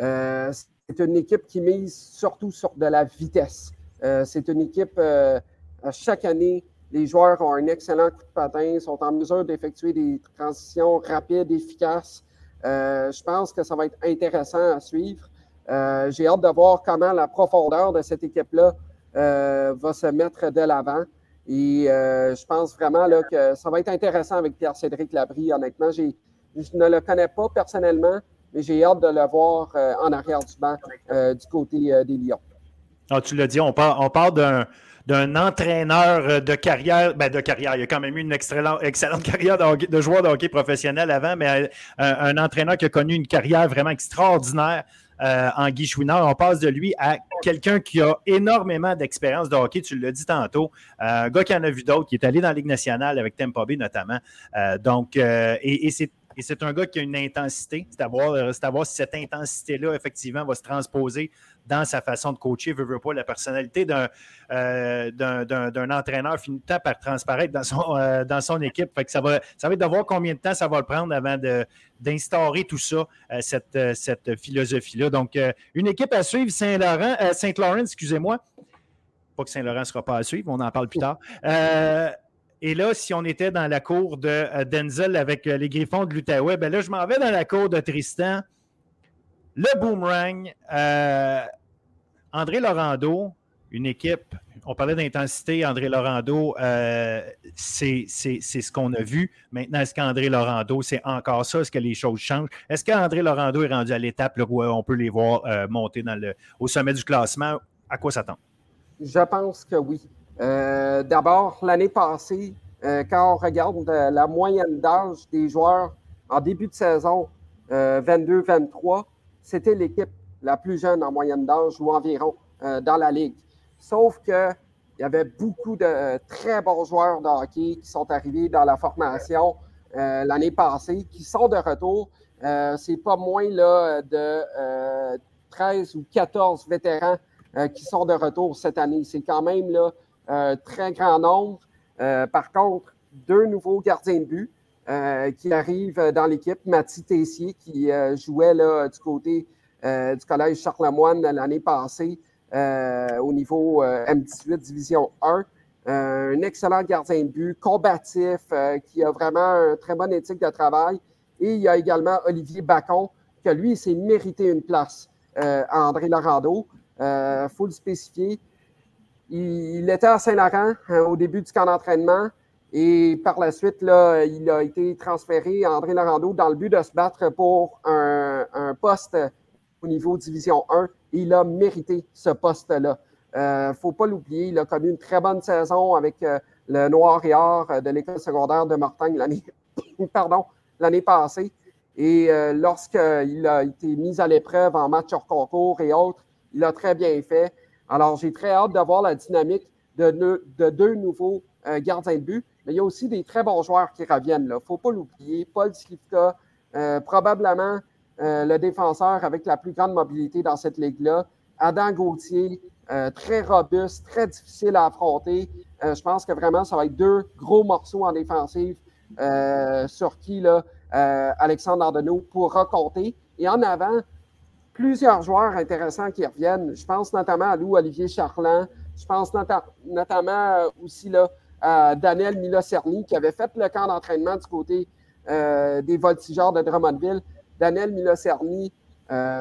Euh, c'est une équipe qui mise surtout sur de la vitesse. Euh, c'est une équipe, euh, à chaque année, les joueurs ont un excellent coup de patin, sont en mesure d'effectuer des transitions rapides, efficaces. Euh, je pense que ça va être intéressant à suivre. J'ai hâte de voir comment la profondeur de cette équipe-là va se mettre de l'avant. Et je pense vraiment que ça va être intéressant avec Pierre-Cédric Labrie. Honnêtement, je ne le connais pas personnellement, mais j'ai hâte de le voir en arrière du banc du côté des Lions. Ah, tu l'as dit, on parle d'un entraîneur euh, de carrière, ben de carrière, il a quand même eu une excellente, <laughs> carrière de, joueur de hockey professionnel avant, mais euh, un, entraîneur qui a connu une carrière vraiment extraordinaire euh, en Guy. On passe de lui à quelqu'un qui a énormément d'expérience de hockey, tu l'as dit tantôt, un gars qui en a vu d'autres, qui est allé dans la Ligue nationale avec Tampa Bay notamment. donc, et c'est et c'est un gars qui a une intensité. C'est à voir, si cette intensité-là, effectivement, va se transposer dans sa façon de coacher, veut, veut pas, la personnalité d'un euh, entraîneur finit par transparaître dans son, euh, dans son équipe. Ça, va, ça va être de voir combien de temps ça va le prendre avant d'instaurer tout ça, euh, cette, cette philosophie-là. Donc, une équipe à suivre, Saint-Laurent, Saint-Laurent, excusez-moi. Pas que Saint-Laurent ne sera pas à suivre, on en parle plus tard. Et là, si on était dans la cour de Denzel avec les Griffons de l'Outaouais, ben là, je m'en vais dans la cour de Tristan. Le boomerang, euh, André Laurando, une équipe, on parlait d'intensité, André Laurando, euh, c'est ce qu'on a vu. Maintenant, est-ce qu'André Laurando, c'est encore ça? Est-ce que les choses changent? Est-ce qu'André Laurando est rendu à l'étape où on peut les voir euh, monter au sommet du classement? À quoi s'attend? Je pense que oui. D'abord, l'année passée, quand on regarde la moyenne d'âge des joueurs en début de saison 22-23, c'était l'équipe la plus jeune en moyenne d'âge ou environ euh, dans la ligue. Sauf que il y avait beaucoup de euh, très bons joueurs de hockey qui sont arrivés dans la formation euh, l'année passée, qui sont de retour. c'est pas moins là, de 13 ou 14 vétérans qui sont de retour cette année. C'est quand même là, très grand nombre. par contre, deux nouveaux gardiens de but. Euh, qui arrive dans l'équipe. Mathis Tessier, qui euh, jouait du côté euh, du Collège Charlemagne l'année passée au niveau M18 Division 1. un excellent gardien de but, combatif, qui a vraiment une très bonne éthique de travail. Et il y a également Olivier Bacon, que lui, s'est mérité une place à André Laurando. Il faut le spécifier. Il, était à Saint-Laurent au début du camp d'entraînement. Et par la suite, là, il a été transféré à André Larando dans le but de se battre pour un, poste au niveau Division 1. Et il a mérité ce poste-là. Il euh, ne faut pas l'oublier, il a connu une très bonne saison avec euh, le Noir et Or de l'école secondaire de Mortagne l'année <laughs> pardon, l'année passée. Et euh, lorsqu'il a été mis à l'épreuve en match hors concours et autres, il a très bien fait. Alors, j'ai très hâte de voir la dynamique de, de deux nouveaux gardiens de but mais il y a aussi des très bons joueurs qui reviennent. Il ne faut pas l'oublier. Paul Slivka, euh, probablement euh, le défenseur avec la plus grande mobilité dans cette ligue-là. Adam Gauthier, euh, très robuste, très difficile à affronter. je pense que vraiment, ça va être deux gros morceaux en défensive sur qui là, Alexandre Ardenneau pourra compter. Et en avant, plusieurs joueurs intéressants qui reviennent. Je pense notamment à Lou Olivier Charland. Je pense notamment aussi là, à Daniel Milocerni, qui avait fait le camp d'entraînement du côté des voltigeurs de Drummondville. Daniel Milocerni,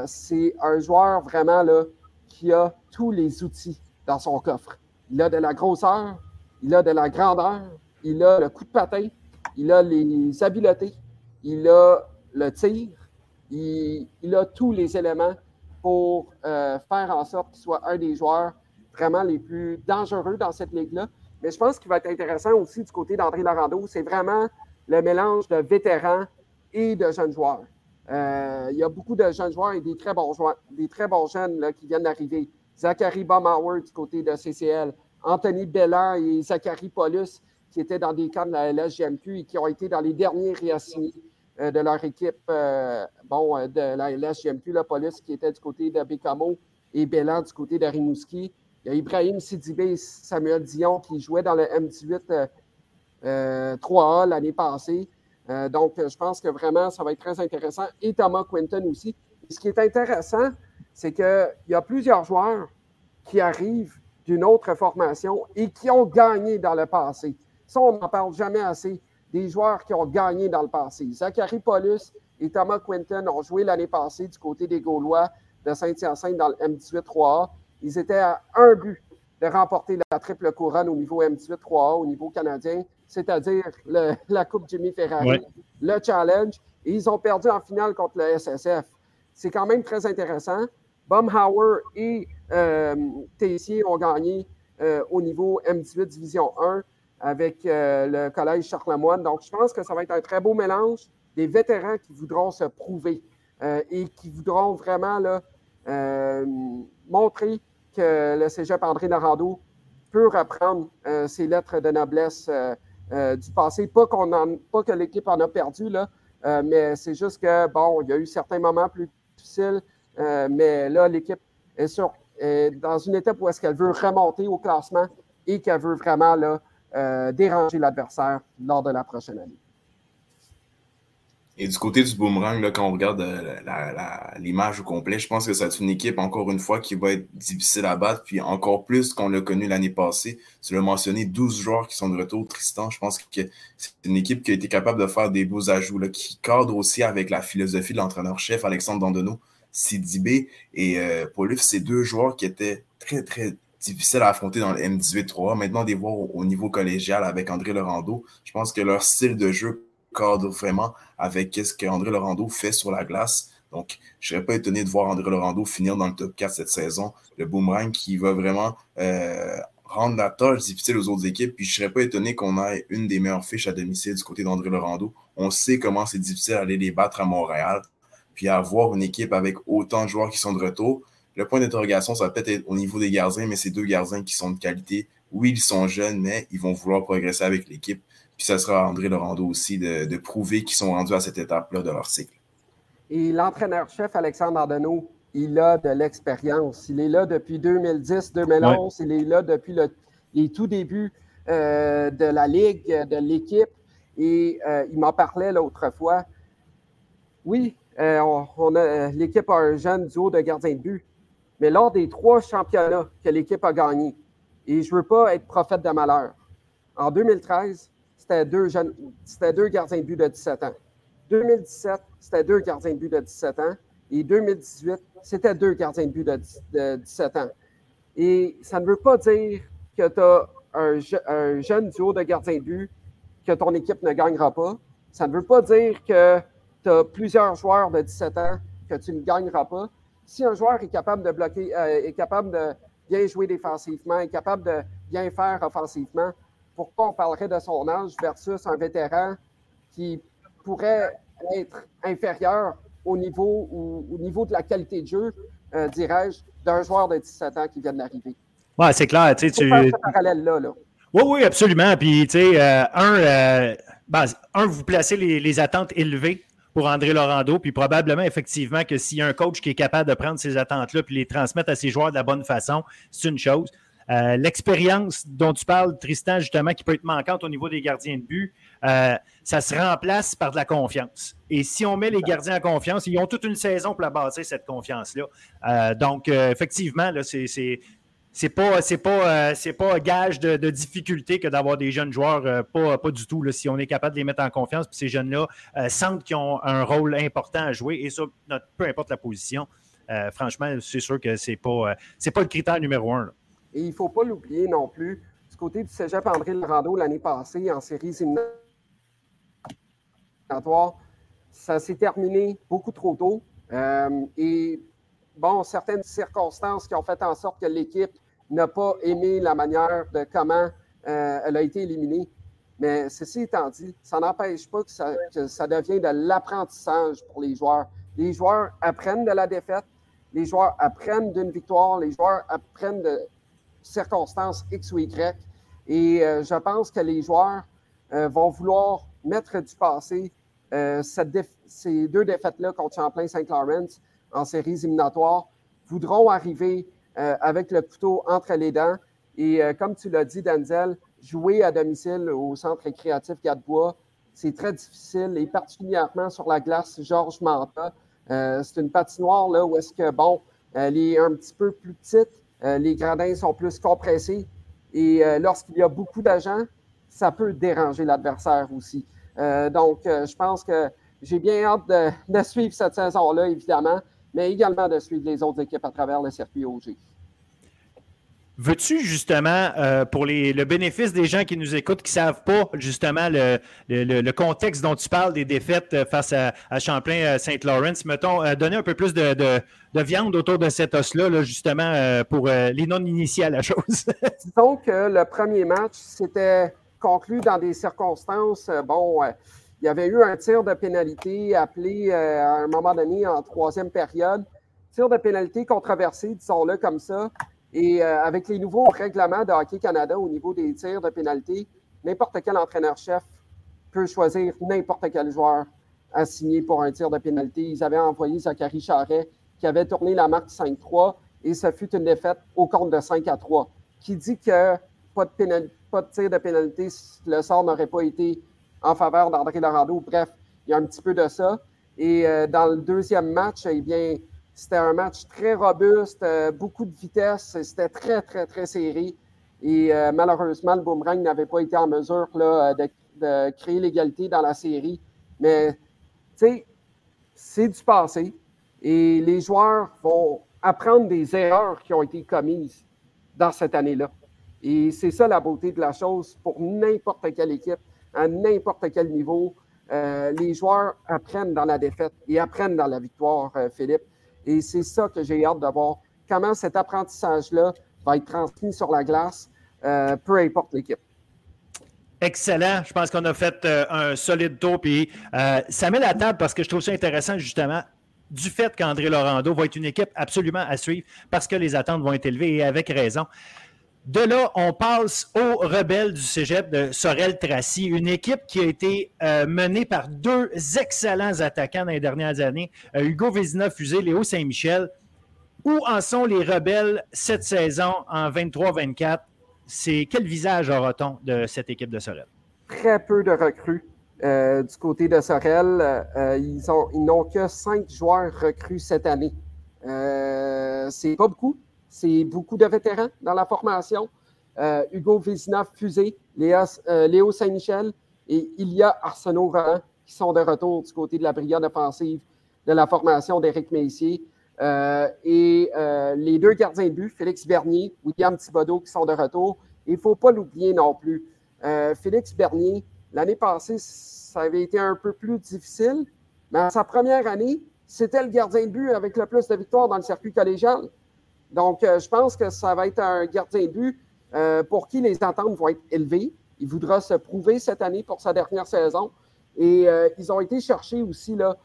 c'est un joueur vraiment là, qui a tous les outils dans son coffre. Il a de la grosseur, il a de la grandeur, il a le coup de patin, il a les habiletés, il a le tir, il, a tous les éléments pour euh, faire en sorte qu'il soit un des joueurs vraiment les plus dangereux dans cette ligue-là. Mais je pense qu'il va être intéressant aussi du côté d'André Larando, c'est vraiment le mélange de vétérans et de jeunes joueurs. Euh, il y a beaucoup de jeunes joueurs et des très bons jeunes qui viennent d'arriver. Zachary Baumauer du côté de CCL, Anthony Bellan et Zachary Paulus qui étaient dans des camps de la LSGMQ et qui ont été dans les derniers réassignés de leur équipe euh, bon, euh, de la LSGMQ, la police qui était du côté de Bécamo et Bellan du côté de Rimouski. Il y a Ibrahim Sidibé et Samuel Dion qui jouaient dans le M18 3A l'année passée. donc, je pense que vraiment, ça va être très intéressant. Et Thomas Quinton aussi. ce qui est intéressant, c'est qu'il y a plusieurs joueurs qui arrivent d'une autre formation et qui ont gagné dans le passé. Ça, on n'en parle jamais assez des joueurs qui ont gagné dans le passé. Zachary Paulus et Thomas Quinton ont joué l'année passée du côté des Gaulois de Saint-Hyacinthe dans le M18-3A. Ils étaient à un but de remporter la triple couronne au niveau M18-3A, au niveau canadien, c'est-à-dire la Coupe Jimmy Ferrari, le challenge, et ils ont perdu en finale contre le SSF. C'est quand même très intéressant. Baumhauer et euh, Tessier ont gagné euh, au niveau M18 Division 1 avec euh, le Collège Charlemagne. Donc, je pense que ça va être un très beau mélange des vétérans qui voudront se prouver euh, et qui voudront vraiment euh, montrer que le cégep André Narando peut reprendre ses lettres de noblesse du passé. Pas, qu'on pas que l'équipe en a perdu, là, mais c'est juste que, bon, il y a eu certains moments plus difficiles, mais là, l'équipe est, sur, est dans une étape où est-ce qu'elle veut remonter au classement et qu'elle veut vraiment là, euh, déranger l'adversaire lors de la prochaine année. Et du côté du boomerang, là, quand on regarde euh, l'image au complet, je pense que c'est une équipe, encore une fois, qui va être difficile à battre, puis encore plus qu'on l'a connu l'année passée. Tu l'as mentionné, 12 joueurs qui sont de retour. Tristan, je pense que c'est une équipe qui a été capable de faire des beaux ajouts, là, qui cadre aussi avec la philosophie de l'entraîneur-chef Alexandre Dandonneau, Sidibé et euh, Paulus. C'est deux joueurs qui étaient très, très difficile à affronter dans le M18-3. Maintenant, des voir au, niveau collégial avec André Laurando, je pense que leur style de jeu cadre vraiment avec ce qu'André Laurando fait sur la glace. Donc, je ne serais pas étonné de voir André Laurando finir dans le top 4 cette saison. Le boomerang qui va vraiment euh, rendre la tâche difficile aux autres équipes. Puis je ne serais pas étonné qu'on ait une des meilleures fiches à domicile du côté d'André Laurando. On sait comment c'est difficile d'aller les battre à Montréal. Puis avoir une équipe avec autant de joueurs qui sont de retour, le point d'interrogation, ça va peut-être être au niveau des gardiens, mais c'est deux gardiens qui sont de qualité. Oui, ils sont jeunes, mais ils vont vouloir progresser avec l'équipe. Puis ça sera André Laurando aussi de, prouver qu'ils sont rendus à cette étape-là de leur cycle. Et l'entraîneur-chef Alexandre Ardenneau, il a de l'expérience. Il est là depuis 2010-2011. Il est là depuis le, les tout débuts euh, de la Ligue, de l'équipe. Et euh, il m'en parlait l'autre fois. Oui, euh, on, a l'équipe a un jeune duo de gardiens de but, mais lors des trois championnats que l'équipe a gagnés, et je ne veux pas être prophète de malheur, en 2013, c'était deux, jeunes, c'était deux gardiens de but de 17 ans. 2017, c'était deux gardiens de but de 17 ans. Et 2018, c'était deux gardiens de but de, 17 ans. Et ça ne veut pas dire que tu as un, un, jeune duo de gardiens de but que ton équipe ne gagnera pas. Ça ne veut pas dire que tu as plusieurs joueurs de 17 ans que tu ne gagneras pas si un joueur est capable de bloquer, euh, est capable de bien jouer défensivement, est capable de bien faire offensivement, pourquoi on parlerait de son âge versus un vétéran qui pourrait être inférieur au niveau, ou, au niveau de la qualité de jeu, euh, dirais-je, d'un joueur de 17 ans qui vient d'arriver? Oui, c'est clair. Tu ce parallèle-là. Là. Oui, oui, absolument. Puis, tu sais, euh, un, ben, un, vous placez les attentes élevées pour André Laurando. Puis probablement, effectivement, que s'il y a un coach qui est capable de prendre ces attentes-là puis les transmettre à ses joueurs de la bonne façon, c'est une chose. l'expérience dont tu parles, Tristan, justement, qui peut être manquante au niveau des gardiens de but, ça se remplace par de la confiance. Et si on met les gardiens en confiance, ils ont toute une saison pour la bâtir, cette confiance-là. donc, effectivement, là, c'est c'est pas c'est pas euh, c'est pas gage de, difficulté que d'avoir des jeunes joueurs euh, pas, pas du tout si on est capable de les mettre en confiance puis ces jeunes là euh, sentent qu'ils ont un rôle important à jouer et ça peu importe la position franchement c'est sûr que c'est pas c'est pas le critère numéro un et il faut pas l'oublier non plus du côté du Cégep André Lerando l'année passée en séries éliminatoires ça s'est terminé beaucoup trop tôt et bon certaines circonstances qui ont fait en sorte que l'équipe n'a pas aimé la manière de comment euh, elle a été éliminée. Mais ceci étant dit, ça n'empêche pas que ça, devient de l'apprentissage pour les joueurs. Les joueurs apprennent de la défaite, les joueurs apprennent d'une victoire, les joueurs apprennent de circonstances X ou Y. Et euh, je pense que les joueurs euh, vont vouloir mettre du passé ces deux défaites-là contre Champlain-Saint-Laurent en séries éliminatoires voudront arriver euh, avec le couteau entre les dents. Et euh, comme tu l'as dit, Denzel, jouer à domicile au centre récréatif Gadebois, c'est très difficile et particulièrement sur la glace Georges Manta. Euh, c'est une patinoire là, où est-ce que, bon, elle est un petit peu plus petite, les gradins sont plus compressés et lorsqu'il y a beaucoup d'agents, ça peut déranger l'adversaire aussi. donc, je pense que j'ai bien hâte de, de suivre cette saison-là, évidemment mais également de suivre les autres équipes à travers le circuit OG. Veux-tu justement, euh, pour le bénéfice des gens qui nous écoutent, qui ne savent pas justement le, contexte dont tu parles des défaites euh, face à, Champlain-Saint-Laurent, euh, mettons, donner un peu plus de, viande autour de cet os-là, justement, pour les non-initiés à la chose? <laughs> Disons que le premier match, c'était conclu dans des circonstances, bon, il y avait eu un tir de pénalité appelé euh, à un moment donné en troisième période. Tir de pénalité controversé, disons-le comme ça. Et euh, avec les nouveaux règlements de Hockey Canada au niveau des tirs de pénalité, n'importe quel entraîneur-chef peut choisir n'importe quel joueur à signer pour un tir de pénalité. Ils avaient envoyé Zachary Charret qui avait tourné la marque 5-3 et ce fut une défaite au compte de 5 à 3. Qui dit que pas de, pas de tir de pénalité, le sort n'aurait pas été en faveur d'André Lorando. Bref, il y a un petit peu de ça. Et euh, dans le deuxième match, eh bien, c'était un match très robuste, euh, beaucoup de vitesse, c'était très, très, très serré. Et euh, malheureusement, le Boomerang n'avait pas été en mesure là, de, de, créer l'égalité dans la série. Mais, tu sais, c'est du passé. Et les joueurs vont apprendre des erreurs qui ont été commises dans cette année-là. Et c'est ça la beauté de la chose pour n'importe quelle équipe à n'importe quel niveau. Euh, les joueurs apprennent dans la défaite et apprennent dans la victoire, euh, Philippe. Et c'est ça que j'ai hâte de voir. Comment cet apprentissage-là va être transmis sur la glace, euh, peu importe l'équipe. Excellent. Je pense qu'on a fait un solide tour. Puis ça met la table parce que je trouve ça intéressant, justement, du fait qu'André Laurando va être une équipe absolument à suivre parce que les attentes vont être élevées et avec raison. De là, on passe aux rebelles du cégep de Sorel-Tracy, une équipe qui a été euh, menée par deux excellents attaquants dans les dernières années, euh, Hugo Vézina-Fusé, Léo Saint-Michel. Où en sont les rebelles cette saison en 23-24? C'est quel visage aura-t-on de cette équipe de Sorel? Très peu de recrues euh, du côté de Sorel. ils, ils n'ont que cinq joueurs recrues cette année. c'est pas beaucoup c'est beaucoup de vétérans dans la formation. Euh, Hugo Vézina Fusé, euh, Léo Saint-Michel et Ilia Arsenault Roland qui sont de retour du côté de la brigade offensive de la formation d'Éric Messier. Euh, et les deux gardiens de but, Félix Bernier, William Thibodeau, qui sont de retour. Il ne faut pas l'oublier non plus. Félix Bernier, l'année passée, ça avait été un peu plus difficile, mais en sa première année, c'était le gardien de but avec le plus de victoires dans le circuit collégial. Donc, euh, je pense que ça va être un gardien de but euh, pour qui les attentes vont être élevées. Il voudra se prouver cette année pour sa dernière saison. Et euh, ils ont été chercher aussi là,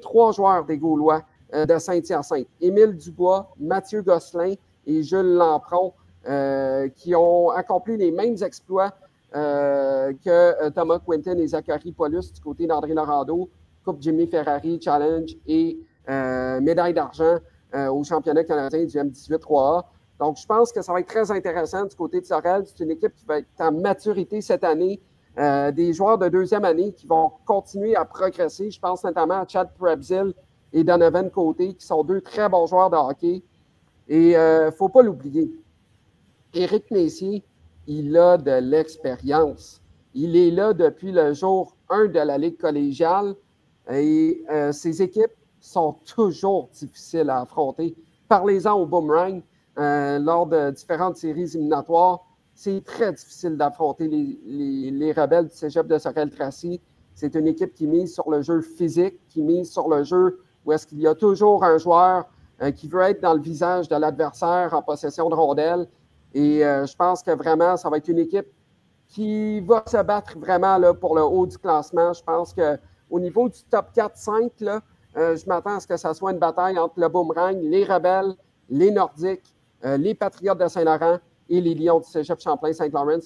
trois joueurs des Gaulois de Saint-Hyacinthe. Émile Dubois, Mathieu Gosselin et Jules Lampron, qui ont accompli les mêmes exploits que Thomas Quinton et Zachary Paulus du côté d'André Lorando, Coupe Jimmy Ferrari Challenge et médaille d'argent euh, au championnat canadien du M18 3A. Donc, je pense que ça va être très intéressant du côté de Sorel. C'est une équipe qui va être en maturité cette année. Euh, des joueurs de deuxième année qui vont continuer à progresser. Je pense notamment à Chad Prebzil et Donovan Côté, qui sont deux très bons joueurs de hockey. Et il euh, ne faut pas l'oublier. Éric Messier, il a de l'expérience. Il est là depuis le jour 1 de la Ligue collégiale et euh, ses équipes sont toujours difficiles à affronter. Parlez-en au Boomerang euh, lors de différentes séries éliminatoires. C'est très difficile d'affronter les, rebelles du cégep de Sorel-Tracy. C'est une équipe qui mise sur le jeu physique, qui mise sur le jeu où est-ce qu'il y a toujours un joueur euh, qui veut être dans le visage de l'adversaire en possession de rondelles. Et euh, je pense que vraiment, ça va être une équipe qui va se battre vraiment là, pour le haut du classement. Je pense qu'au niveau du top 4-5, je m'attends à ce que ça soit une bataille entre le Boomerang, les Rebelles, les Nordiques euh, les Patriotes de Saint-Laurent et les Lions du Cégep Champlain-Saint-Laurent.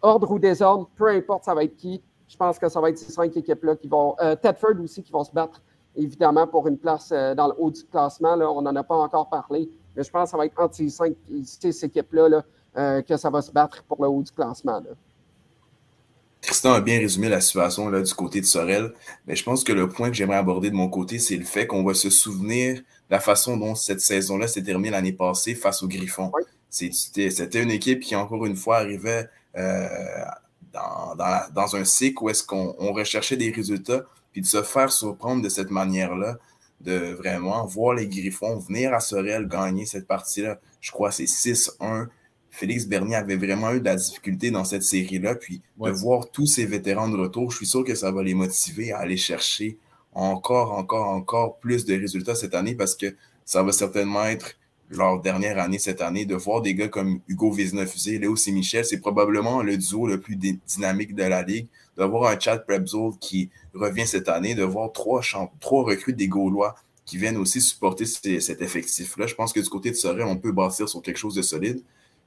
Ordre ou désordre, peu importe ça va être qui, je pense que ça va être ces cinq équipes-là qui vont. Euh, Tedford aussi qui vont se battre, évidemment, pour une place euh, dans le haut du classement. On n'en a pas encore parlé, mais je pense que ça va être entre ces cinq équipes-là là, que ça va se battre pour le haut du classement. Tristan a bien résumé la situation là, du côté de Sorel, mais je pense que le point que j'aimerais aborder de mon côté, c'est le fait qu'on va se souvenir de la façon dont cette saison-là s'est terminée l'année passée face aux Griffons. C'était une équipe qui, encore une fois, arrivait euh, dans, dans, un cycle où est-ce qu'on recherchait des résultats, puis de se faire surprendre de cette manière-là, de vraiment voir les Griffons venir à Sorel gagner cette partie-là. Je crois que c'est 6-1 Félix Bernier avait vraiment eu de la difficulté dans cette série-là. Puis de voir tous ces vétérans de retour, je suis sûr que ça va les motiver à aller chercher encore, encore, encore plus de résultats cette année parce que ça va certainement être leur dernière année cette année. De voir des gars comme Hugo Vézinofusé, Léo Michel, c'est probablement le duo le plus dynamique de la ligue. De voir un Chad Prebzol qui revient cette année, de voir trois, trois recrues des Gaulois qui viennent aussi supporter cet effectif-là. Je pense que du côté de Sorel, on peut bâtir sur quelque chose de solide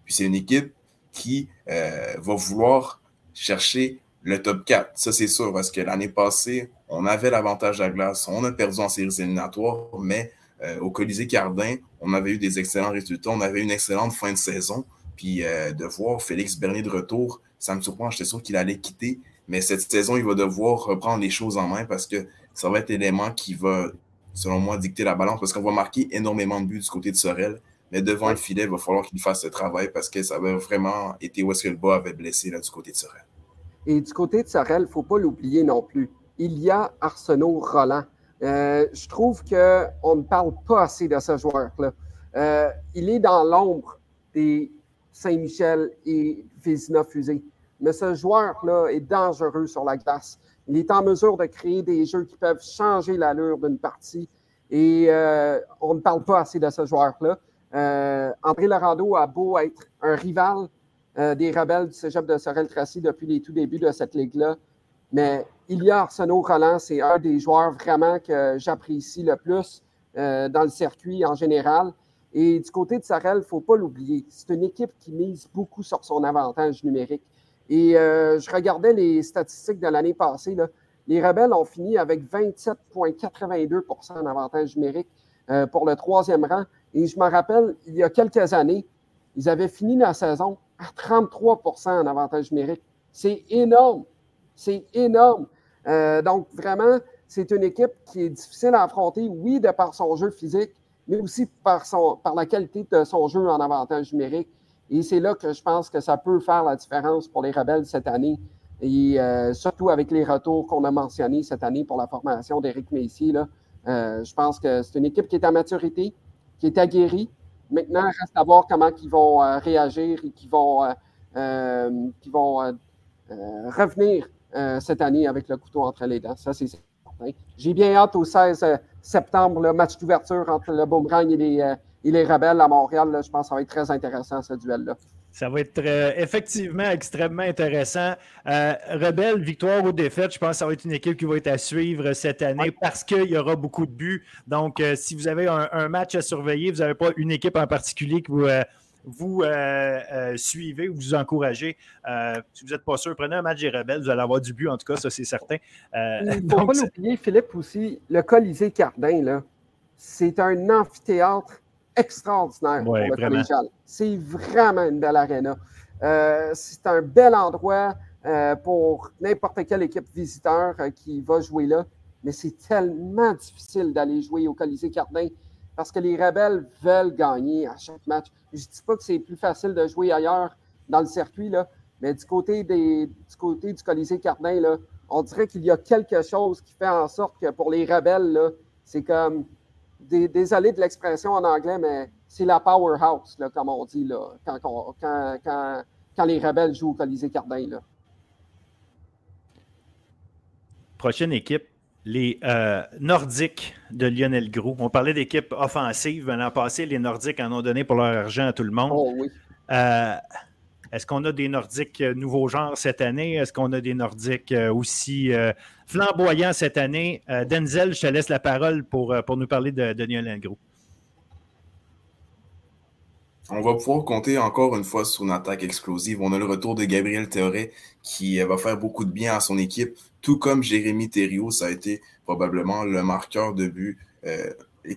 c'est une équipe qui euh, va vouloir chercher le top 4. Ça, c'est sûr, parce que l'année passée, on avait l'avantage à la glace, on a perdu en séries éliminatoires, mais euh, au Colisée Cardin, on avait eu des excellents résultats, on avait une excellente fin de saison. Puis euh, de voir Félix Bernier de retour, ça me surprend, j'étais sûr qu'il allait quitter. Mais cette saison, il va devoir reprendre les choses en main parce que ça va être l'élément qui va, selon moi, dicter la balance parce qu'on va marquer énormément de buts du côté de Sorel. Mais devant le filet, il va falloir qu'il fasse ce travail parce que ça avait vraiment été où est-ce que le bas avait blessé là, du côté de Sorel. Et du côté de Sorel, il ne faut pas l'oublier non plus. Il y a Arsenault Roland. Euh, je trouve qu'on ne parle pas assez de ce joueur-là. Euh, il est dans l'ombre des Saint-Michel et Vézina Fusée. Mais ce joueur-là est dangereux sur la glace. Il est en mesure de créer des jeux qui peuvent changer l'allure d'une partie. Et euh, on ne parle pas assez de ce joueur-là. Euh, André Larando a beau être un rival euh, des rebelles du cégep de Sorel-Tracy depuis les tout débuts de cette ligue-là, mais il y a Arsenault Roland, c'est un des joueurs vraiment que j'apprécie le plus euh, dans le circuit en général. Et du côté de Sorel, il ne faut pas l'oublier, c'est une équipe qui mise beaucoup sur son avantage numérique. Et je regardais les statistiques de l'année passée. Les rebelles ont fini avec 27,82% d'avantage numérique pour le troisième rang. Et je me rappelle, il y a quelques années, ils avaient fini la saison à 33% en avantage numérique. C'est énorme. C'est énorme. Euh, donc, vraiment, c'est une équipe qui est difficile à affronter, oui, de par son jeu physique, mais aussi par la qualité de son jeu en avantage numérique. Et c'est là que je pense que ça peut faire la différence pour les Rebelles cette année. Et euh, surtout avec les retours qu'on a mentionnés cette année pour la formation d'Éric Messier. Là, euh, je pense que c'est une équipe qui est à maturité, qui est aguerri. Maintenant, il reste à voir comment ils vont euh, réagir et qu'ils vont, euh, vont revenir cette année avec le couteau entre les dents. Ça, c'est certain. J'ai bien hâte au 16 septembre, le match d'ouverture entre le Boomerang et les, et les Rebelles à Montréal. je pense que ça va être très intéressant, ce duel-là. Ça va être euh, effectivement extrêmement intéressant. Euh, Rebelle, victoire ou défaite, je pense que ça va être une équipe qui va être à suivre cette année parce qu'il y aura beaucoup de buts. Donc, euh, si vous avez un, match à surveiller, vous n'avez pas une équipe en particulier que vous, vous suivez ou vous encouragez. si vous n'êtes pas sûr, prenez un match des Rebelles, vous allez avoir du but, en tout cas, ça c'est certain. Il ne faut pas l'oublier, Philippe, aussi, le Colisée Cardin, c'est un amphithéâtre extraordinaire pour le collégial. C'est vraiment une belle arena. Euh, c'est un bel endroit euh, pour n'importe quelle équipe visiteur euh, qui va jouer là, mais c'est tellement difficile d'aller jouer au Colisée Cardin parce que les rebelles veulent gagner à chaque match. Je ne dis pas que c'est plus facile de jouer ailleurs dans le circuit, là, mais du côté, des, du, côté du Colisée Cardin, là, on dirait qu'il y a quelque chose qui fait en sorte que pour les rebelles, c'est comme, désolé de l'expression en anglais, mais c'est la powerhouse, là, comme on dit, là, quand, quand, quand, les rebelles jouent au Colisée Cardin. Là. Prochaine équipe, les euh, Nordiques de Lionel Gros. On parlait d'équipe offensive. L'an passé, les Nordiques en ont donné pour leur argent à tout le monde. Oh, oui. Euh, est-ce qu'on a des Nordiques euh, nouveaux genres cette année? Est-ce qu'on a des Nordiques euh, aussi euh, flamboyants cette année? Denzel, je te laisse la parole pour, nous parler de, Lionel Gros. On va pouvoir compter encore une fois sur une attaque explosive. On a le retour de Gabriel Théoret qui va faire beaucoup de bien à son équipe, tout comme Jérémy Thériault, ça a été probablement le marqueur de but euh,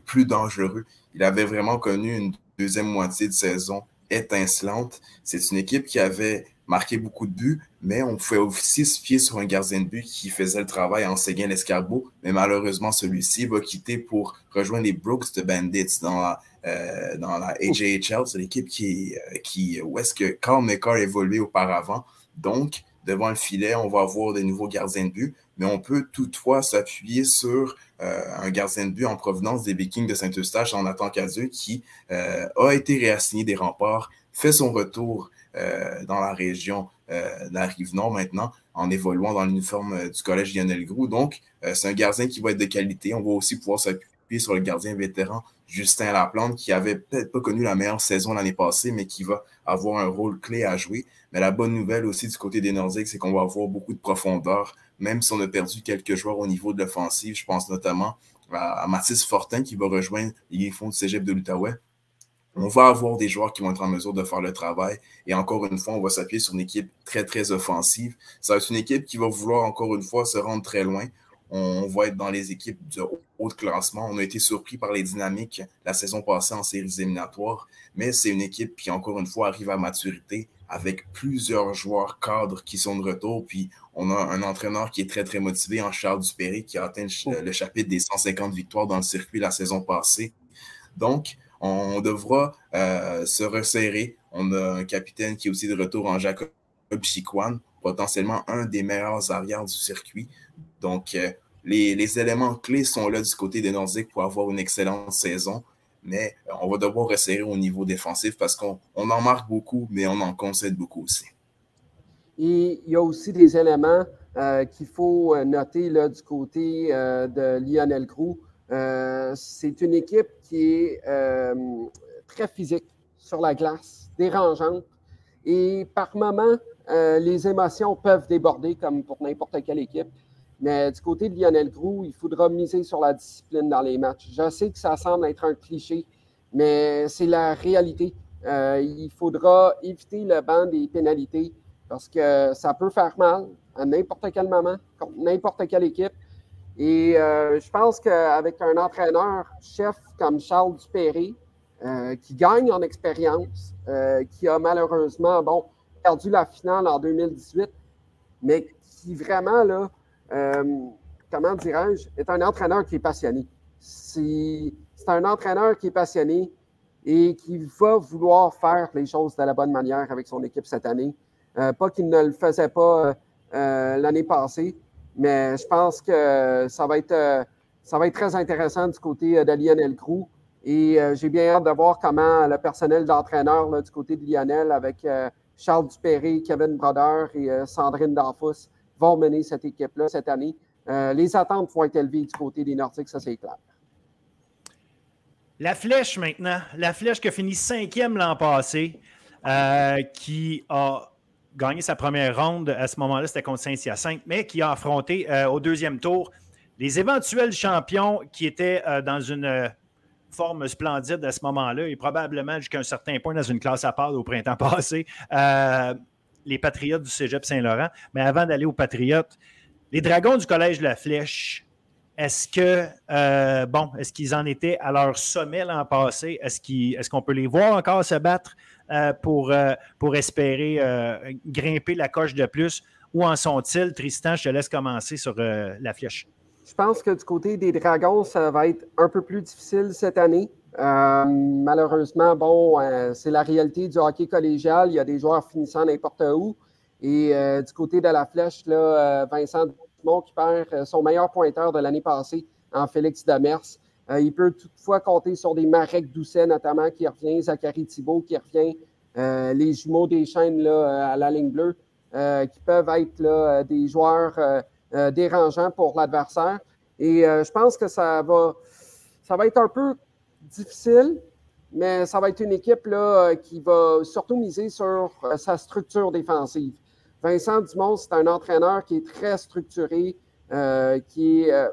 plus dangereux. Il avait vraiment connu une deuxième moitié de saison étincelante. C'est une équipe qui avait marqué beaucoup de buts, mais on pouvait aussi se fier sur un gardien de but qui faisait le travail en séguin l'escarbeau. Mais malheureusement, celui-ci va quitter pour rejoindre les Brooks de Bandits dans la, euh, dans la AJHL. C'est l'équipe qui, euh, qui, où est-ce que Carl McCarr évoluait auparavant. Donc, devant le filet, on va avoir des nouveaux gardiens de but, mais on peut toutefois s'appuyer sur un gardien de but en provenance des Vikings de Saint-Eustache en Nathan Cazeux qui euh, a été réassigné des remparts, fait son retour euh, dans la région de la Rive-Nord maintenant en évoluant dans l'uniforme du Collège Lionel Groux. Donc, c'est un gardien qui va être de qualité. On va aussi pouvoir s'appuyer sur le gardien vétéran Justin Laplante, qui avait peut-être pas connu la meilleure saison l'année passée, mais qui va avoir un rôle clé à jouer. Mais la bonne nouvelle aussi du côté des Nordiques, c'est qu'on va avoir beaucoup de profondeur même si on a perdu quelques joueurs au niveau de l'offensive. Je pense notamment à, Mathis Fortin qui va rejoindre les fonds du cégep de l'Outaouais. On va avoir des joueurs qui vont être en mesure de faire le travail. Et encore une fois, on va s'appuyer sur une équipe très, très offensive. Ça va être une équipe qui va vouloir, encore une fois, se rendre très loin. On va être dans les équipes de haut classement. On a été surpris par les dynamiques la saison passée en séries éliminatoires, mais c'est une équipe qui, encore une fois, arrive à maturité avec plusieurs joueurs cadres qui sont de retour. Puis on a un entraîneur qui est très, très motivé en Charles Dupéré qui a atteint le chapitre des 150 victoires dans le circuit la saison passée. Donc, on devra euh, se resserrer. On a un capitaine qui est aussi de retour en Jacob Chiquan, potentiellement un des meilleurs arrières du circuit. Donc, euh, les, les, éléments clés sont là du côté des Nordiques pour avoir une excellente saison mais euh, on va devoir resserrer au niveau défensif parce qu'on en marque beaucoup, mais on en concède beaucoup aussi. Et il y a aussi des éléments euh, qu'il faut euh, noter là, du côté de Lionel Groux. c'est une équipe qui est très physique sur la glace, dérangeante. Et par moments, les émotions peuvent déborder comme pour n'importe quelle équipe. Mais du côté de Lionel Groux, il faudra miser sur la discipline dans les matchs. Je sais que ça semble être un cliché, mais c'est la réalité. Euh, il faudra éviter le banc des pénalités parce que ça peut faire mal à n'importe quel moment, contre n'importe quelle équipe. Et euh, je pense qu'avec un entraîneur chef comme Charles Dupéré, euh, qui gagne en expérience, qui a malheureusement bon, perdu la finale en 2018, mais qui vraiment là, euh, comment dirais-je, est un entraîneur qui est passionné. C'est un entraîneur qui est passionné et qui va vouloir faire les choses de la bonne manière avec son équipe cette année. Euh, pas qu'il ne le faisait pas euh, l'année passée, mais je pense que ça va être, ça va être très intéressant du côté de Lionel Crew. Et j'ai bien hâte de voir comment le personnel d'entraîneur du côté de Lionel avec Charles Dupéré, Kevin Broder et Sandrine Danfus vont mener cette équipe-là cette année. Euh, les attentes vont être élevées du côté des Nordiques, ça c'est clair. La flèche maintenant, la flèche qui a fini cinquième l'an passé, euh, qui a gagné sa première ronde à ce moment-là, c'était contre Saint-Hyacinthe, mais qui a affronté euh, au deuxième tour les éventuels champions qui étaient dans une forme splendide à ce moment-là et probablement jusqu'à un certain point dans une classe à part au printemps <laughs> passé les Patriotes du Cégep Saint-Laurent. Mais avant d'aller aux Patriotes, les Dragons du Collège de la Flèche est-ce que, bon, est-ce qu'ils en étaient à leur sommet l'an passé? Est-ce qu'on peut les voir encore se battre pour, pour espérer grimper la coche de plus? Où en sont-ils? Tristan, je te laisse commencer sur la flèche. Je pense que du côté des Dragons, ça va être un peu plus difficile cette année. Euh, malheureusement, bon, euh, c'est la réalité du hockey collégial. Il y a des joueurs finissant n'importe où. Et euh, du côté de la flèche, là, Vincent Dumont qui perd son meilleur pointeur de l'année passée en Félix Demers. il peut toutefois compter sur des Marek Doucet, notamment, qui revient, Zachary Thibault qui revient, les jumeaux des chaînes à la ligne bleue, qui peuvent être des joueurs euh, dérangeant pour l'adversaire. Et je pense que ça va être un peu difficile, mais ça va être une équipe euh, qui va surtout miser sur sa structure défensive. Vincent Dumont, c'est un entraîneur qui est très structuré, qui, est,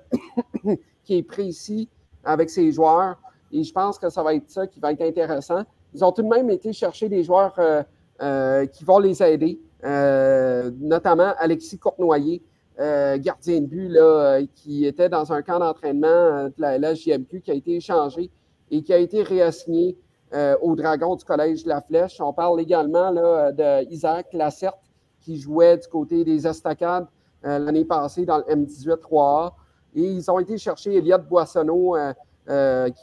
<coughs> qui est précis avec ses joueurs. Et je pense que ça va être ça qui va être intéressant. Ils ont tout de même été chercher des joueurs qui vont les aider, notamment Alexis Cournoyer, euh, gardien de but euh, qui était dans un camp d'entraînement euh, de la LHJMQ qui a été échangé et qui a été réassigné au Dragon du Collège de la Flèche. On parle également d'Isaac Lacerte qui jouait du côté des Estacades l'année passée dans le M18 3A. Et ils ont été chercher Elliot Boissonneau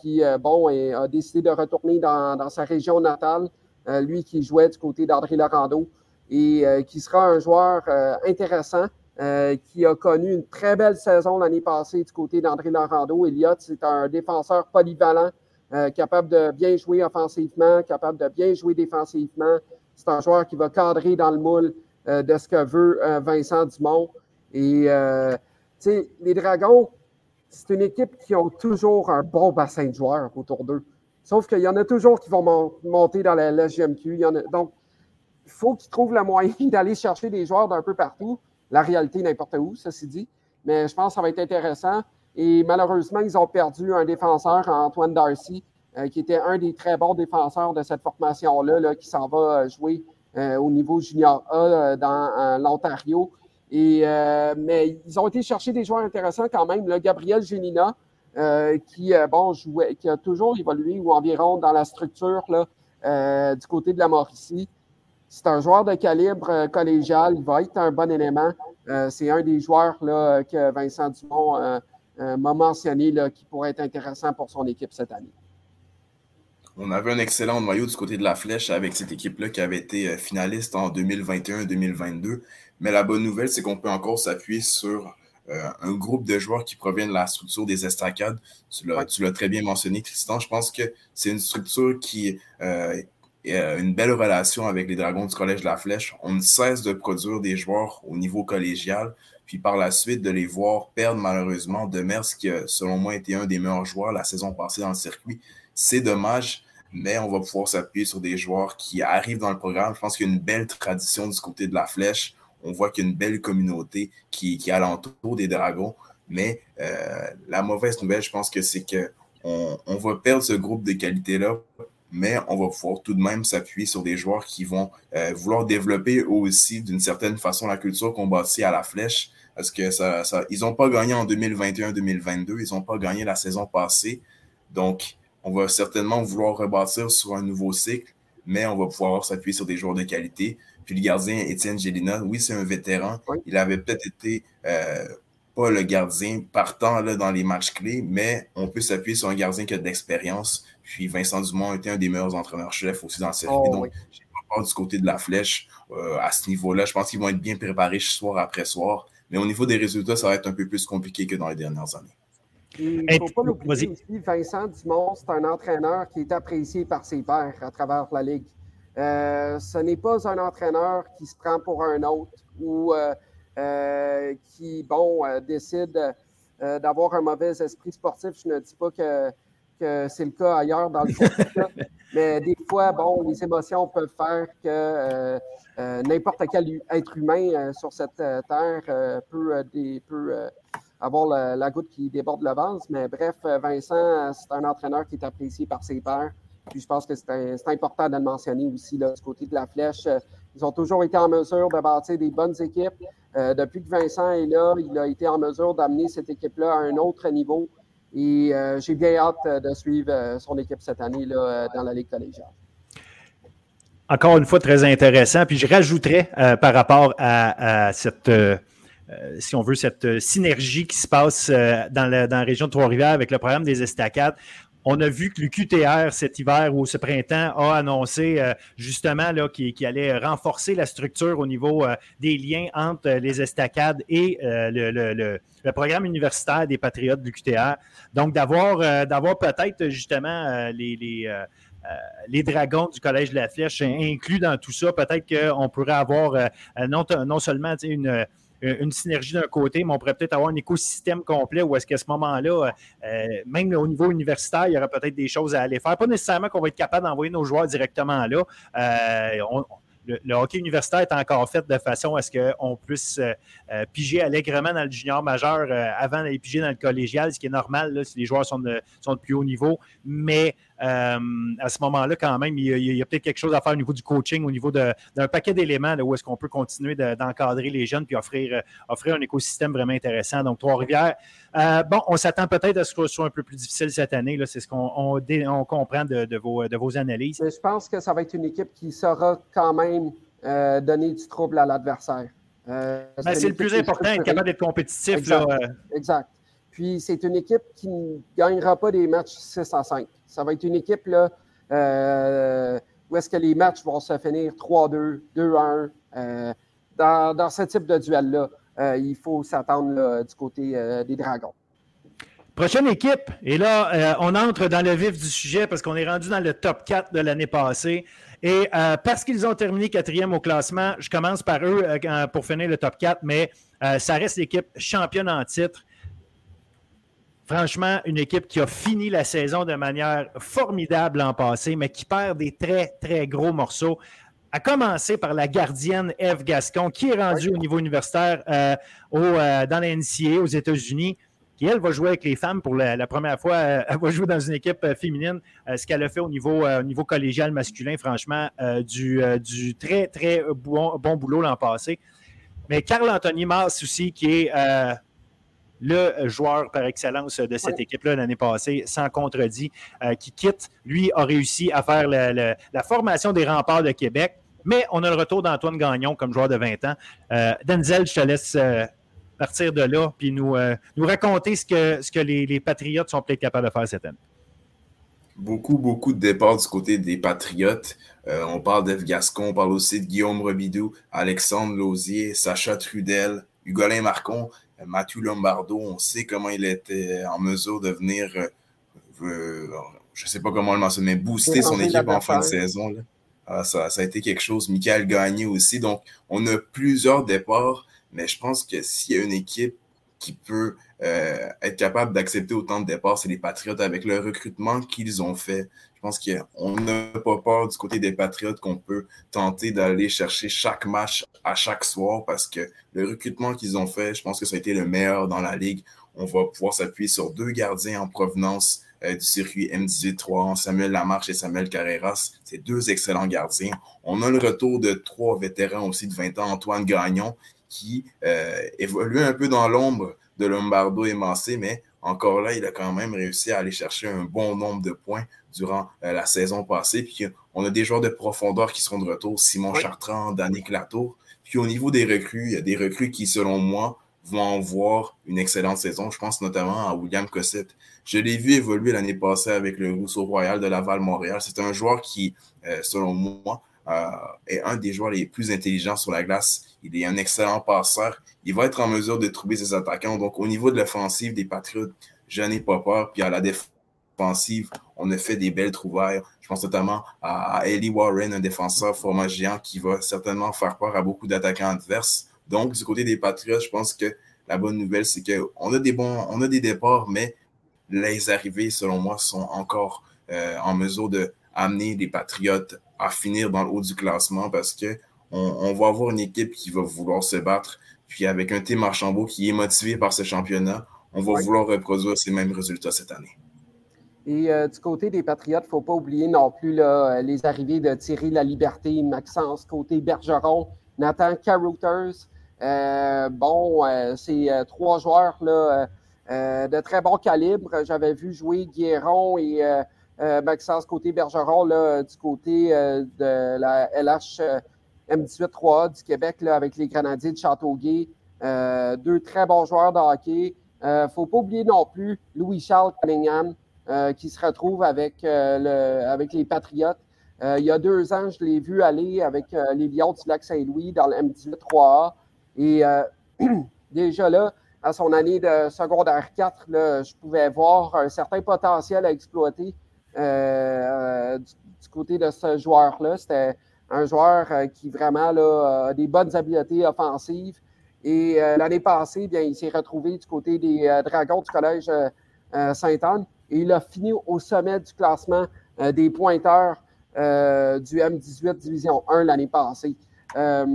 qui, bon, a décidé de retourner dans, dans sa région natale, lui qui jouait du côté d'André Laurando et qui sera un joueur intéressant euh, qui a connu une très belle saison l'année passée du côté d'André Laurando. Elliott, c'est un défenseur polyvalent, euh, capable de bien jouer offensivement, capable de bien jouer défensivement. C'est un joueur qui va cadrer dans le moule euh, de ce que veut Vincent Dumont. Et, tu sais, les Dragons, c'est une équipe qui ont toujours un bon bassin de joueurs autour d'eux. Sauf qu'il y en a toujours qui vont monter dans la, LGMQ. Il y en a, donc, il faut qu'ils trouvent le moyen <laughs> d'aller chercher des joueurs d'un peu partout la réalité n'importe où, ceci dit. Mais je pense que ça va être intéressant. Et malheureusement, ils ont perdu un défenseur, Antoine Darcy, euh, qui était un des très bons défenseurs de cette formation-là, qui s'en va euh, jouer euh, au niveau junior A dans l'Ontario. Et, mais ils ont été chercher des joueurs intéressants quand même. Là, Gabriel Genina, qui, bon, jouait, qui a toujours évolué ou environ dans la structure là, du côté de la Mauricie. C'est un joueur de calibre collégial. Il va être un bon élément. C'est un des joueurs là, que Vincent Dumont m'a mentionné là, qui pourrait être intéressant pour son équipe cette année. On avait un excellent noyau du côté de la flèche avec cette équipe-là qui avait été finaliste en 2021-2022. Mais la bonne nouvelle, c'est qu'on peut encore s'appuyer sur un groupe de joueurs qui proviennent de la structure des estacades. Tu l'as très bien mentionné, Tristan. Je pense que c'est une structure qui euh, une belle relation avec les Dragons du Collège de la Flèche. On ne cesse de produire des joueurs au niveau collégial, puis par la suite de les voir perdre malheureusement. Demers, qui selon moi, été un des meilleurs joueurs la saison passée dans le circuit. C'est dommage, mais on va pouvoir s'appuyer sur des joueurs qui arrivent dans le programme. Je pense qu'il y a une belle tradition du côté de la Flèche. On voit qu'il y a une belle communauté qui, qui est alentour des Dragons. Mais euh, la mauvaise nouvelle, je pense que c'est que on, on va perdre ce groupe de qualité-là mais on va pouvoir tout de même s'appuyer sur des joueurs qui vont euh, vouloir développer aussi d'une certaine façon la culture qu'on bâtit à la flèche. Parce que ça, ça ils n'ont pas gagné en 2021-2022, ils n'ont pas gagné la saison passée. Donc, on va certainement vouloir rebâtir sur un nouveau cycle, mais on va pouvoir s'appuyer sur des joueurs de qualité. Puis le gardien Étienne Gélina, oui, c'est un vétéran. Il avait peut-être été euh, pas le gardien partant là, dans les matchs clés, mais on peut s'appuyer sur un gardien qui a de l'expérience. Puis Vincent Dumont était un des meilleurs entraîneurs-chefs aussi dans la série. Oh, Donc, j'ai pas peur du côté de la flèche euh, à ce niveau-là. Je pense qu'ils vont être bien préparés soir après soir. Mais au niveau des résultats, ça va être un peu plus compliqué que dans les dernières années. Il ne faut pas l'oublier aussi, Vincent Dumont, c'est un entraîneur qui est apprécié par ses pairs à travers la Ligue. Euh, ce n'est pas un entraîneur qui se prend pour un autre ou euh, euh, qui, bon, euh, décide euh, d'avoir un mauvais esprit sportif. Je ne dis pas que, c'est le cas ailleurs dans le monde, <laughs> mais des fois, bon, les émotions peuvent faire que n'importe quel être humain sur cette terre peut, avoir la, goutte qui déborde le vase. Mais bref, Vincent, c'est un entraîneur qui est apprécié par ses pairs. Puis je pense que c'est important de le mentionner aussi là, du côté de la flèche. Ils ont toujours été en mesure de bâtir des bonnes équipes. depuis que Vincent est là, il a été en mesure d'amener cette équipe-là à un autre niveau. Et j'ai bien hâte de suivre son équipe cette année là, dans la Ligue collégiale encore une fois, très intéressant. Puis je rajouterais euh, par rapport à, cette, euh, euh, si on veut, cette synergie qui se passe dans, la, dans la région de Trois-Rivières avec le programme des estacades. On a vu que l'UQTR cet hiver ou ce printemps a annoncé justement qu'il allait renforcer la structure au niveau des liens entre les estacades et le, le, le, programme universitaire des Patriotes de l'UQTR. Donc, d'avoir peut-être justement les, euh, dragons du Collège de la Flèche inclus dans tout ça. Peut-être qu'on pourrait avoir euh, non, seulement une, une synergie d'un côté, mais on pourrait peut-être avoir un écosystème complet où est-ce qu'à ce, moment-là, euh, même au niveau universitaire, il y aurait peut-être des choses à aller faire. Pas nécessairement qu'on va être capable d'envoyer nos joueurs directement là. le, hockey universitaire est encore fait de façon à ce qu'on puisse piger allègrement dans le junior majeur avant d'aller piger dans le collégial, ce qui est normal si les joueurs sont de, sont de plus haut niveau. Mais euh, à ce moment-là, quand même, il y a, peut-être quelque chose à faire au niveau du coaching, au niveau d'un paquet d'éléments où est-ce qu'on peut continuer d'encadrer les jeunes puis offrir, euh, offrir un écosystème vraiment intéressant. Donc, Trois-Rivières, euh, bon, on s'attend peut-être à ce que ce soit un peu plus difficile cette année. C'est ce qu'on on, comprend de, vos, de vos analyses. je pense que ça va être une équipe qui saura quand même donner du trouble à l'adversaire. Ben, c'est le plus important, être capable d'être compétitif. exact. Puis c'est une équipe qui ne gagnera pas des matchs 6 à 5. Ça va être une équipe là, euh, où est-ce que les matchs vont se finir 3-2, 2-1. Euh, dans, ce type de duel-là, euh, il faut s'attendre du côté des Dragons. Prochaine équipe, et là, on entre dans le vif du sujet parce qu'on est rendu dans le top 4 de l'année passée. Et parce qu'ils ont terminé quatrième au classement, je commence par eux pour finir le top 4, mais ça reste l'équipe championne en titre. Franchement, une équipe qui a fini la saison de manière formidable l'an passé, mais qui perd des très, très gros morceaux. À commencer par la gardienne Eve Gascon, qui est rendue au niveau universitaire euh, euh, dans la NCA aux États-Unis, qui, elle, va jouer avec les femmes pour la, première fois. Euh, elle va jouer dans une équipe féminine. ce qu'elle a fait au niveau, collégial masculin, franchement, du, très, très bon, bon boulot l'an passé. Mais Carl Anthony Mars aussi, qui est le joueur par excellence de cette équipe-là l'année passée, sans contredit, euh, qui quitte. Lui a réussi à faire la formation des remparts de Québec, mais on a le retour d'Antoine Gagnon comme joueur de 20 ans. Euh, Denzel, je te laisse euh, partir de là puis nous, nous raconter ce que, ce que les, Patriotes sont peut-être capables de faire cette année. Beaucoup, beaucoup de départs du côté des Patriotes. on parle d'Eve Gascon, on parle aussi de Guillaume Robidou, Alexandre Lausier, Sacha Trudel, Hugolin Marcon. Mathieu Lombardo, on sait comment il était en mesure de venir, euh, euh, je ne sais pas comment le mentionner, mais booster son équipe en fin de saison. Ah, ça, a été quelque chose. Michael Gagné aussi. Donc, on a plusieurs départs, mais je pense que s'il y a une équipe qui peut euh, être capable d'accepter autant de départs, c'est les Patriotes avec le recrutement qu'ils ont fait. Je pense qu'on n'a pas peur du côté des Patriotes qu'on peut tenter d'aller chercher chaque match à chaque soir parce que le recrutement qu'ils ont fait, je pense que ça a été le meilleur dans la ligue. On va pouvoir s'appuyer sur deux gardiens en provenance euh, du circuit M18-3, Samuel Lamarche et Samuel Carreras. C'est deux excellents gardiens. On a le retour de trois vétérans aussi de 20 ans, Antoine Gagnon, qui euh, évolue un peu dans l'ombre de Lombardo et Massé, mais encore là, il a quand même réussi à aller chercher un bon nombre de points durant euh, la saison passée. Puis on a des joueurs de profondeur qui seront de retour, Simon Chartrand, Danny Clatour. Puis au niveau des recrues, il y a des recrues qui, selon moi, vont avoir une excellente saison. Je pense notamment à William Cossette. Je l'ai vu évoluer l'année passée avec le Rousseau Royal de Laval-Montréal. C'est un joueur qui, euh, selon moi, est un des joueurs les plus intelligents sur la glace. Il est un excellent passeur. Il va être en mesure de trouver ses attaquants. Donc, au niveau de l'offensive des Patriotes, je n'ai pas peur. Puis à la défense, on a fait des belles trouvailles. Je pense notamment à, Ellie Warren, un défenseur format géant qui va certainement faire peur à beaucoup d'attaquants adverses. Donc, du côté des Patriots, je pense que la bonne nouvelle, c'est qu'on a des bons, on a des départs, mais les arrivées, selon moi, sont encore euh, en mesure de amener les Patriotes à finir dans le haut du classement parce que on, va avoir une équipe qui va vouloir se battre. Puis avec un Tim Archambault qui est motivé par ce championnat, on va vouloir reproduire ces mêmes résultats cette année. Et du côté des Patriotes, il ne faut pas oublier non plus là, les arrivées de Thierry La Liberté, Maxence côté Bergeron, Nathan Carouters. bon, c'est trois joueurs là, de très bon calibre. J'avais vu jouer Guéron et Maxence côté Bergeron là, du côté de la LH M18-3A du Québec avec les Grenadiers de Châteauguay. deux très bons joueurs de hockey. Il ne faut pas oublier non plus Louis-Charles Cunningham, euh, qui se retrouve avec, euh, le, avec les Patriotes. Euh, il y a deux ans, je l'ai vu aller avec les Lions du Lac-Saint-Louis dans le M18-3A. Et <clears throat> déjà là, à son année de secondaire 4, je pouvais voir un certain potentiel à exploiter du, côté de ce joueur-là. C'était un joueur qui vraiment a des bonnes habiletés offensives. Et l'année passée, bien, il s'est retrouvé du côté des Dragons du Collège Sainte-Anne et il a fini au sommet du classement euh, des pointeurs euh, du M18 Division 1 l'année passée. Euh,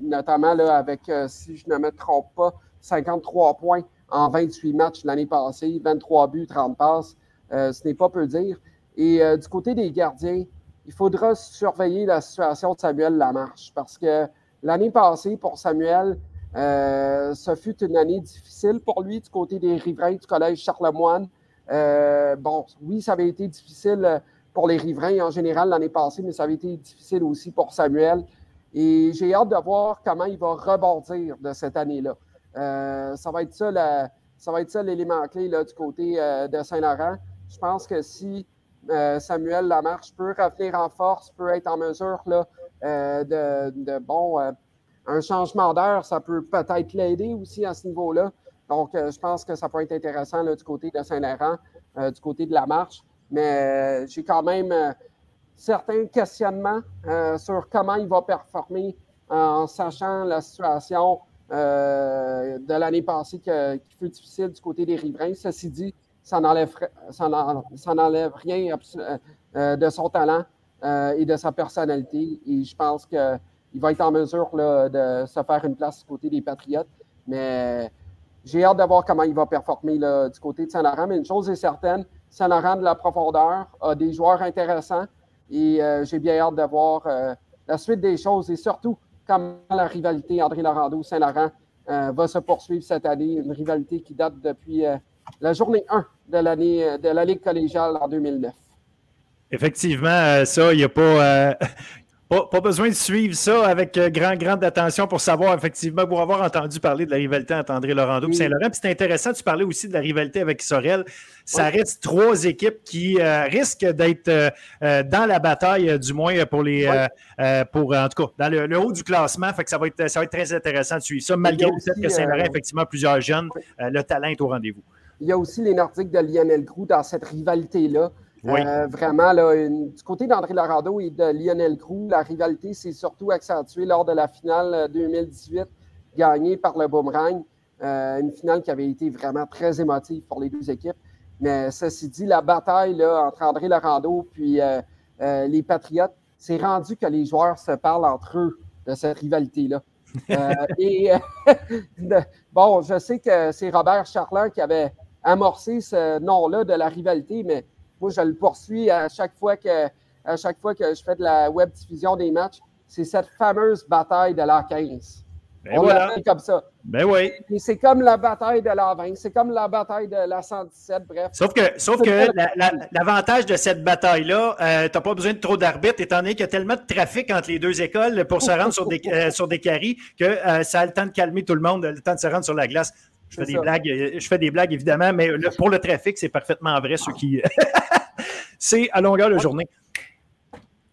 notamment avec, si je ne me trompe pas, 53 points en 28 matchs l'année passée, 23 buts, 30 passes. ce n'est pas peu dire. Et du côté des gardiens, il faudra surveiller la situation de Samuel Lamarche parce que l'année passée, pour Samuel, ce fut une année difficile pour lui du côté des riverains du Collège Charlemagne. Euh, bon, oui, ça avait été difficile euh, pour les riverains en général l'année passée, mais ça avait été difficile aussi pour Samuel. Et j'ai hâte de voir comment il va rebondir de cette année-là. Euh, ça va être ça, être ça l'élément clé du côté de Saint-Laurent. Je pense que si Samuel Lamarche peut revenir en force, peut être en mesure là, de, bon, un changement d'heure, ça peut peut-être l'aider aussi à ce niveau-là. Donc, euh, je pense que ça peut être intéressant du côté de Saint-Laurent, euh, du côté de la marche. Mais euh, j'ai quand même certains questionnements sur comment il va performer en sachant la situation de l'année passée qui, fut difficile du côté des riverains. Ceci dit, ça n'enlève, rien de son talent et de sa personnalité. Et je pense qu'il va être en mesure de se faire une place du côté des Patriotes. Mais j'ai hâte de voir comment il va performer du côté de Saint-Laurent. Mais une chose est certaine, Saint-Laurent de la profondeur a des joueurs intéressants et euh, j'ai bien hâte de voir euh, la suite des choses et surtout comment la rivalité André Laurando-Saint-Laurent euh, va se poursuivre cette année. Une rivalité qui date depuis la journée 1 de l'année de la Ligue collégiale en 2009. Effectivement, ça, il n'y a <laughs> pas. Pas, besoin de suivre ça avec euh, grand, grande attention pour savoir, effectivement, pour avoir entendu parler de la rivalité entre André Laurando et Saint-Laurent. Puis c'est intéressant, tu parlais aussi de la rivalité avec Sorel. Ça reste trois équipes qui euh, risquent d'être euh, dans la bataille, du moins pour les. pour, en tout cas, dans le, haut du classement. Fait que ça va, être, ça va être très intéressant de suivre ça, malgré le fait que Saint-Laurent, effectivement, plusieurs jeunes, le talent est au rendez-vous. Il y a aussi les Nordiques de Lionel Groux dans cette rivalité-là. Euh, vraiment, là, du côté d'André Larado et de Lionel Groux, la rivalité s'est surtout accentuée lors de la finale 2018 euh, gagnée par le Boomerang. Euh, une finale qui avait été vraiment très émotive pour les deux équipes. Mais ceci dit, la bataille là, entre André Larado et les Patriotes, c'est rendu que les joueurs se parlent entre eux de cette rivalité-là. <laughs> et <laughs> bon, je sais que c'est Robert Charland qui avait amorcé ce nom-là de la rivalité, mais moi, je le poursuis à chaque fois que, à chaque fois que je fais de la web diffusion des matchs. C'est cette fameuse bataille de la 15. Ben On voilà. comme ça. Ben oui. C'est comme la bataille de la 20, c'est comme la bataille de la 117, bref. Sauf que, sauf que l'avantage de cette bataille-là, euh, tu n'as pas besoin de trop d'arbitres, étant donné qu'il y a tellement de trafic entre les deux écoles pour se rendre sur des, euh, sur des carrés que euh, ça a le temps de calmer tout le monde, le temps de se rendre sur la glace. Je fais, des blagues, euh, je fais des blagues, évidemment, mais pour le trafic, c'est parfaitement vrai, ce qui. <laughs> c'est à longueur de journée.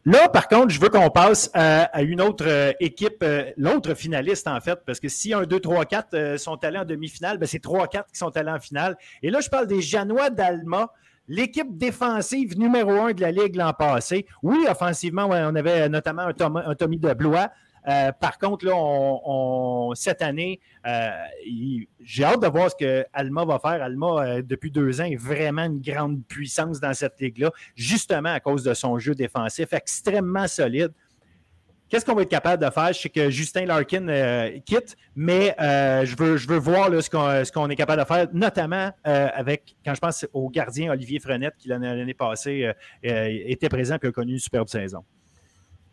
Là, par contre, je veux qu'on passe à, une autre euh, équipe, euh, l'autre finaliste, en fait, parce que si 1, 2, 3, 4 sont allés en demi-finale, ben, c'est 3, 4 qui sont allés en finale. Et là, je parle des Janois d'Alma, l'équipe défensive numéro 1 de la Ligue l'an passé. Oui, offensivement, on avait notamment un, un Tommy de Blois, euh, par contre, cette année, euh, j'ai hâte de voir ce que Alma va faire. Alma, euh, depuis deux ans, est vraiment une grande puissance dans cette ligue-là, justement à cause de son jeu défensif extrêmement solide. qu'est-ce qu'on va être capable de faire? Je sais que Justin Larkin quitte, mais je, veux, je veux voir ce qu'on est capable de faire, notamment avec, quand je pense au gardien Olivier Frenette, qui l'année passée était présent et a connu une superbe saison.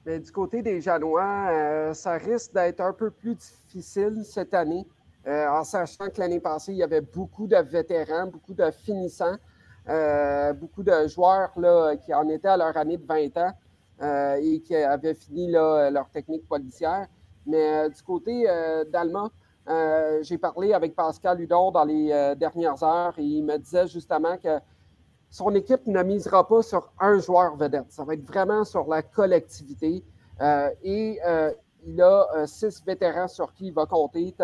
Mais du côté des Janois, ça risque d'être un peu plus difficile cette année, en sachant que l'année passée, il y avait beaucoup de vétérans, beaucoup de finissants. Euh, beaucoup de joueurs là, qui en étaient à leur année de 20 ans euh, et qui avaient fini leur technique policière. Mais euh, du côté d'Allemand, j'ai parlé avec Pascal Hudon dans les dernières heures et il me disait justement que son équipe ne misera pas sur un joueur vedette. Ça va être vraiment sur la collectivité. et il a six vétérans sur qui il va compter.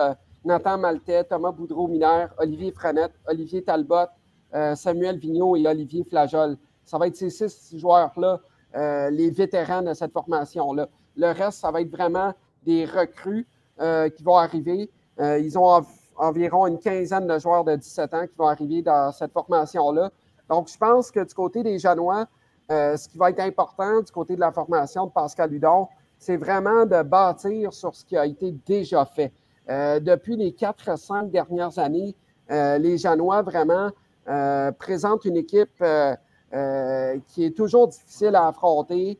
Nathan Maltais, Thomas Boudreau-Minaire, Olivier Franette, Olivier Talbot, euh, Samuel Vigneault et Olivier Flajol. Ça va être ces six joueurs-là, euh, les vétérans de cette formation-là. Le reste, ça va être vraiment des recrues euh, qui vont arriver. ils ont environ une quinzaine de joueurs de 17 ans qui vont arriver dans cette formation-là. Donc, je pense que du côté des Janois, ce qui va être important du côté de la formation de Pascal Hudon, c'est vraiment de bâtir sur ce qui a été déjà fait. depuis les quatre, cinq dernières années, les Janois, vraiment, euh, présente une équipe euh, euh, qui est toujours difficile à affronter,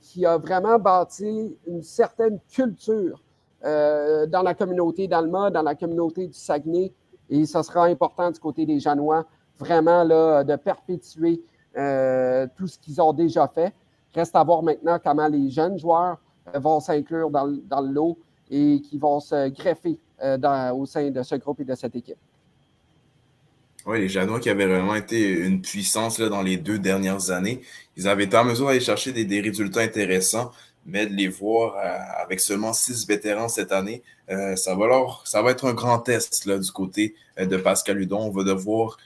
qui a vraiment bâti une certaine culture dans la communauté d'Alma, dans la communauté du Saguenay. Et ce sera important du côté des Janois, vraiment là, de perpétuer tout ce qu'ils ont déjà fait. Reste à voir maintenant comment les jeunes joueurs vont s'inclure dans, le lot et qui vont se greffer au sein de ce groupe et de cette équipe. Oui, les Janois qui avaient vraiment été une puissance là, dans les deux dernières années, ils avaient été en mesure d'aller chercher des, résultats intéressants, mais de les voir euh, avec seulement six vétérans cette année, euh, ça, va leur, ça va être un grand test là, du côté euh, de Pascal Hudon. On va devoir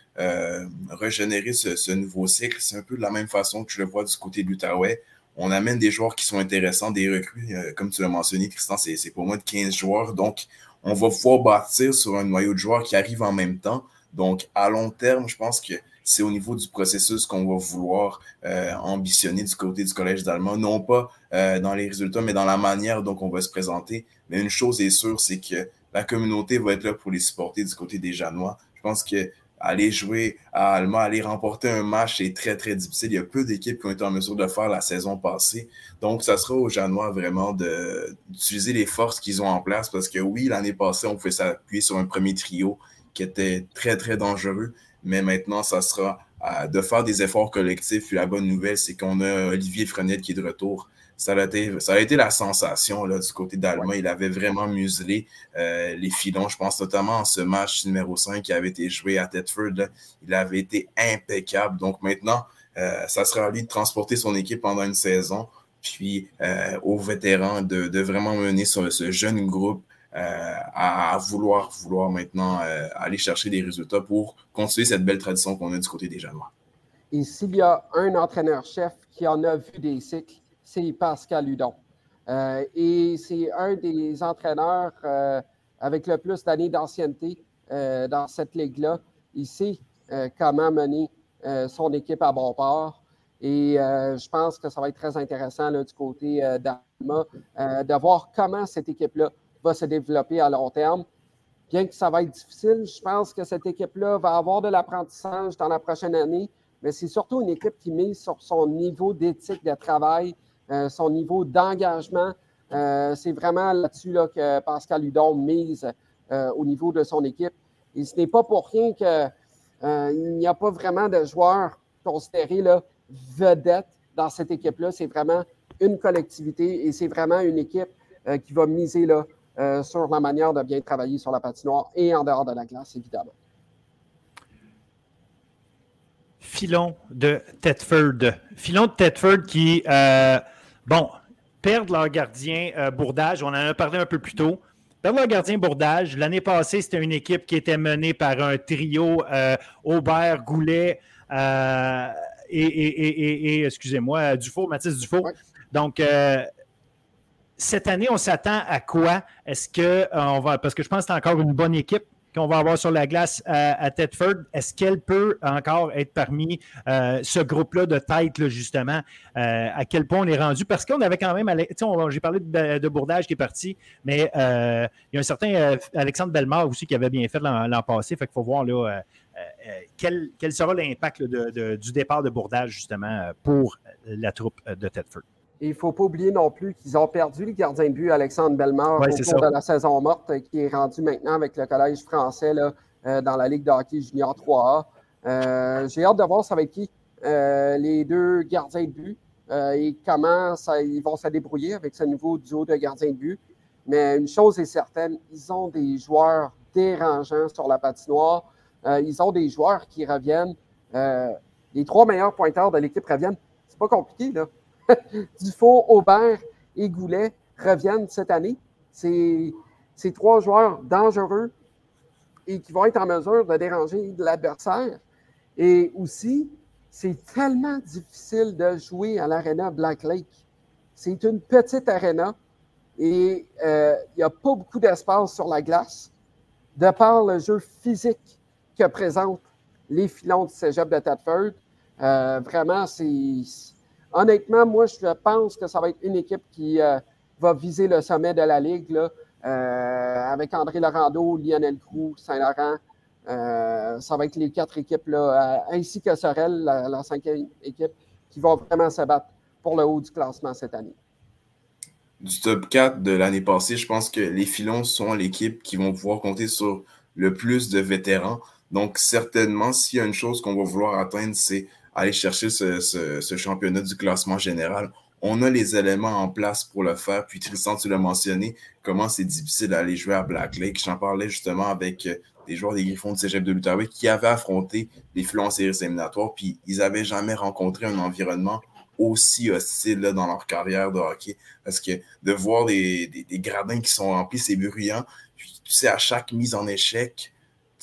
régénérer ce, nouveau cycle. C'est un peu de la même façon que je le vois du côté de l'Outaouais. On amène des joueurs qui sont intéressants, des recrues. comme tu l'as mentionné, Tristan, c'est pour moins de 15 joueurs. Donc, on va pouvoir bâtir sur un noyau de joueurs qui arrive en même temps. Donc, à long terme, je pense que c'est au niveau du processus qu'on va vouloir euh, ambitionner du côté du Collège d'Allemagne, non pas euh, dans les résultats, mais dans la manière dont on va se présenter. Mais une chose est sûre, c'est que la communauté va être là pour les supporter du côté des Janois. Je pense que aller jouer à Allemagne, aller remporter un match, c'est très, très difficile. Il y a peu d'équipes qui ont été en mesure de faire la saison passée. Donc, ça sera aux Janois vraiment d'utiliser les forces qu'ils ont en place parce que oui, l'année passée, on pouvait s'appuyer sur un premier trio qui était très, très dangereux. Mais maintenant, ça sera de faire des efforts collectifs. Puis la bonne nouvelle, c'est qu'on a Olivier Frenette qui est de retour. Ça a été, ça a été la sensation là, du côté d'Allemagne. Il avait vraiment muselé euh, les filons. Je pense notamment en ce match numéro 5 qui avait été joué à Thetford. il avait été impeccable. Donc maintenant, euh, ça sera à lui de transporter son équipe pendant une saison. Puis euh, aux vétérans de, de, vraiment mener sur ce jeune groupe euh, à, vouloir, vouloir maintenant euh, aller chercher des résultats pour continuer cette belle tradition qu'on a du côté des Janois. Et s'il y a un entraîneur-chef qui en a vu des cycles, c'est Pascal Hudon. Euh, et c'est un des entraîneurs avec le plus d'années d'ancienneté dans cette ligue-là. Il sait comment mener son équipe à bon port. Et je pense que ça va être très intéressant du côté d'Alma de voir comment cette équipe-là va se développer à long terme. Bien que ça va être difficile, je pense que cette équipe-là va avoir de l'apprentissage dans la prochaine année, mais c'est surtout une équipe qui mise sur son niveau d'éthique de travail, euh, son niveau d'engagement. Euh, c'est vraiment là-dessus là, que Pascal Hudon mise euh, au niveau de son équipe. Et ce n'est pas pour rien qu'il n'y a pas vraiment de joueurs considérés là, vedettes dans cette équipe-là. C'est vraiment une collectivité et c'est vraiment une équipe qui va miser là, euh, sur la manière de bien travailler sur la patinoire et en dehors de la glace, évidemment. Filon de Tetford. Filon de Tetford qui, euh, bon, perdent leur gardien euh, Bourdage. On en a parlé un peu plus tôt. Perdent leur gardien Bourdage. L'année passée, c'était une équipe qui était menée par un trio Aubert, Goulet et, excusez-moi, Dufault, Mathis Dufault. Donc, cette année, on s'attend à quoi? Est-ce que euh, on va. Parce que je pense que c'est encore une bonne équipe. qu'on va avoir sur la glace à, Tedford, est-ce qu'elle peut encore être parmi euh, ce groupe-là de tête, justement? Euh, à quel point on est rendu? Parce qu'on avait quand même, j'ai parlé de, Bourdage qui est parti, mais il y a un certain Alexandre Bellemare aussi qui avait bien fait l'an passé. Fait qu'il faut voir là, quel, sera l'impact du départ de Bourdage, justement, pour la troupe de Tedford. Il ne faut pas oublier non plus qu'ils ont perdu le gardien de but Alexandre Bellemare au cours de la saison morte, qui est rendu maintenant avec le Collège français là, euh, dans la Ligue de hockey junior 3A. Euh, j'ai hâte de voir ça va être qui euh, les deux gardiens de but et comment ça, ils vont se débrouiller avec ce nouveau duo de gardiens de but. Mais une chose est certaine, ils ont des joueurs dérangeants sur la patinoire. ils ont des joueurs qui reviennent. les trois meilleurs pointeurs de l'équipe reviennent. C'est pas compliqué, là. <laughs> Dufault, Aubert et Goulet reviennent cette année. C'est trois joueurs dangereux et qui vont être en mesure de déranger l'adversaire. Et aussi, c'est tellement difficile de jouer à l'aréna Black Lake. C'est une petite aréna et euh, il n'y a pas beaucoup d'espace sur la glace. De par le jeu physique que présentent les filons du cégep de Tadford, euh, vraiment, c'est honnêtement, moi, je pense que ça va être une équipe qui euh, va viser le sommet de la Ligue, là, euh, avec André Laurando, Lionel Crou, Saint-Laurent. Euh, ça va être les quatre équipes, là, ainsi que Sorel, la, cinquième équipe, qui vont vraiment se battre pour le haut du classement cette année. Du top 4 de l'année passée, je pense que les Filons sont l'équipe qui vont pouvoir compter sur le plus de vétérans. Donc, certainement, s'il y a une chose qu'on va vouloir atteindre, c'est aller chercher ce, championnat du classement général. On a les éléments en place pour le faire. Puis Tristan, tu l'as mentionné, comment c'est difficile d'aller jouer à Black Lake. J'en parlais justement avec euh, des joueurs des Griffons de Cégep de l'Outaouais qui avaient affronté les Flons en séries éliminatoires, puis ils n'avaient jamais rencontré un environnement aussi hostile dans leur carrière de hockey. Parce que de voir des, des, gradins qui sont remplis, c'est bruyant. Puis tu sais, à chaque mise en échec,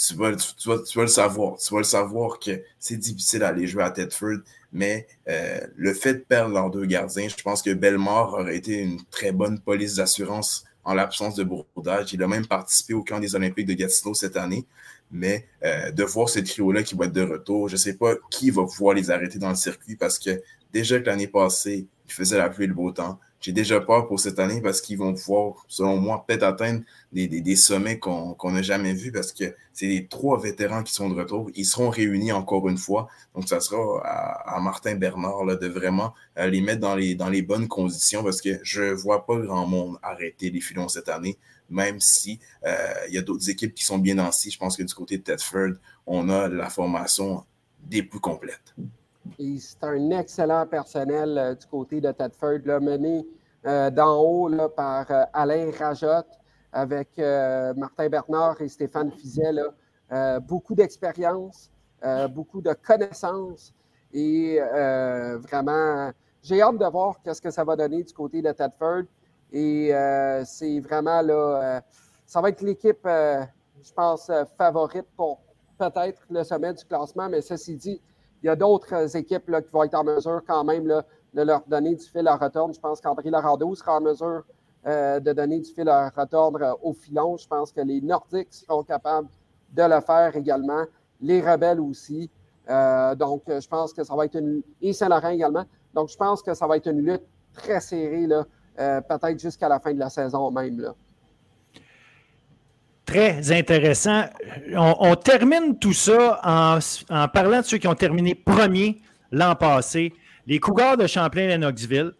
tu vas, le savoir. Tu vas le savoir que c'est difficile d'aller jouer à Tedford, mais euh, le fait de perdre leurs deux gardiens, je pense que Belmore aurait été une très bonne police d'assurance en l'absence de Bourdage. Il a même participé au camp des Olympiques de Gatineau cette année. Mais euh, de voir ce trio-là qui va être de retour, je ne sais pas qui va pouvoir les arrêter dans le circuit parce que déjà que l'année passée, il faisait la pluie et le beau temps j'ai déjà peur pour cette année parce qu'ils vont pouvoir, selon moi, peut-être atteindre des, sommets qu'on n'a jamais vus parce que c'est les trois vétérans qui sont de retour. Ils seront réunis encore une fois. Donc, ça sera à, Martin Bernard là, de vraiment euh, les mettre dans les, dans les bonnes conditions parce que je ne vois pas grand monde arrêter les filons cette année, même si euh, il y a d'autres équipes qui sont bien lancées. Je pense que du côté de Tedford, on a la formation des plus complètes c'est un excellent personnel euh, du côté de Tedford, mené euh, d'en haut par euh, Alain Rajotte avec Martin Bernard et Stéphane Fizet. beaucoup d'expérience, beaucoup de connaissances et vraiment, j'ai hâte de voir ce que ça va donner du côté de Tedford. Et c'est vraiment là, ça va être l'équipe, je pense, favorite pour peut-être le sommet du classement, mais ceci dit, il y a d'autres équipes là, qui vont être en mesure quand même de leur donner du fil à retordre. Je pense qu'André Larado sera en mesure euh, de donner du fil à retordre euh, au filon. Je pense que les Nordiques seront capables de le faire également. Les Rebelles aussi. Euh, donc, je pense que ça va être une. Et Saint-Laurent également. Donc, je pense que ça va être une lutte très serrée, peut-être jusqu'à la fin de la saison même. Très intéressant. On, termine tout ça en, parlant de ceux qui ont terminé premier l'an passé, les Cougars de Champlain-Lennoxville.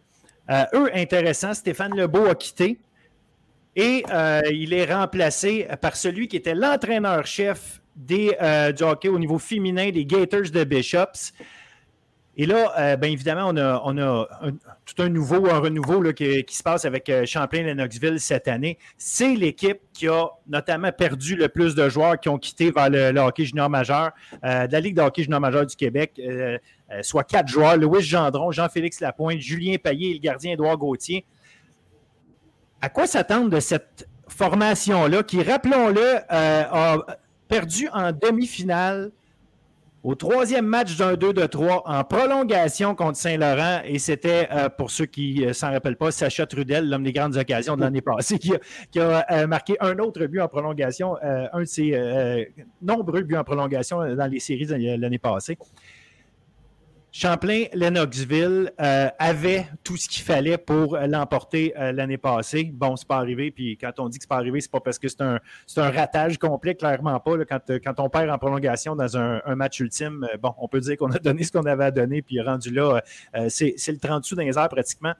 Euh, eux, intéressants, Stéphane Lebeau a quitté et euh, il est remplacé par celui qui était l'entraîneur-chef euh, du hockey au niveau féminin des Gators de Bishops. Et là, euh, bien évidemment, on a, tout un nouveau, un renouveau là, qui, se passe avec euh, Champlain-Lennoxville cette année. C'est l'équipe qui a notamment perdu le plus de joueurs qui ont quitté vers le, hockey junior majeur euh, de la Ligue de hockey junior majeur du Québec, soit quatre joueurs, Louis Gendron, Jean-Félix Lapointe, Julien Payet et le gardien Édouard Gauthier. À quoi s'attendre de cette formation-là qui, rappelons-le, a perdu en demi-finale au troisième match d'un 2 de 3 en prolongation contre Saint-Laurent. Et c'était, euh, pour ceux qui ne s'en rappellent pas, Sacha Trudel, l'homme des grandes occasions de l'année passée, qui a, marqué un autre but en prolongation, un de ses nombreux buts en prolongation dans les séries de l'année passée. Champlain-Lennoxville euh, avait tout ce qu'il fallait pour l'emporter euh, l'année passée. Bon, c'est pas arrivé. Puis quand on dit que c'est pas arrivé, c'est pas parce que c'est un, ratage complet, clairement pas. quand, euh, on perd en prolongation dans un, match ultime, bon, on peut dire qu'on a donné ce qu'on avait à donner, puis rendu là, c'est le 30 sous dans les pratiquement.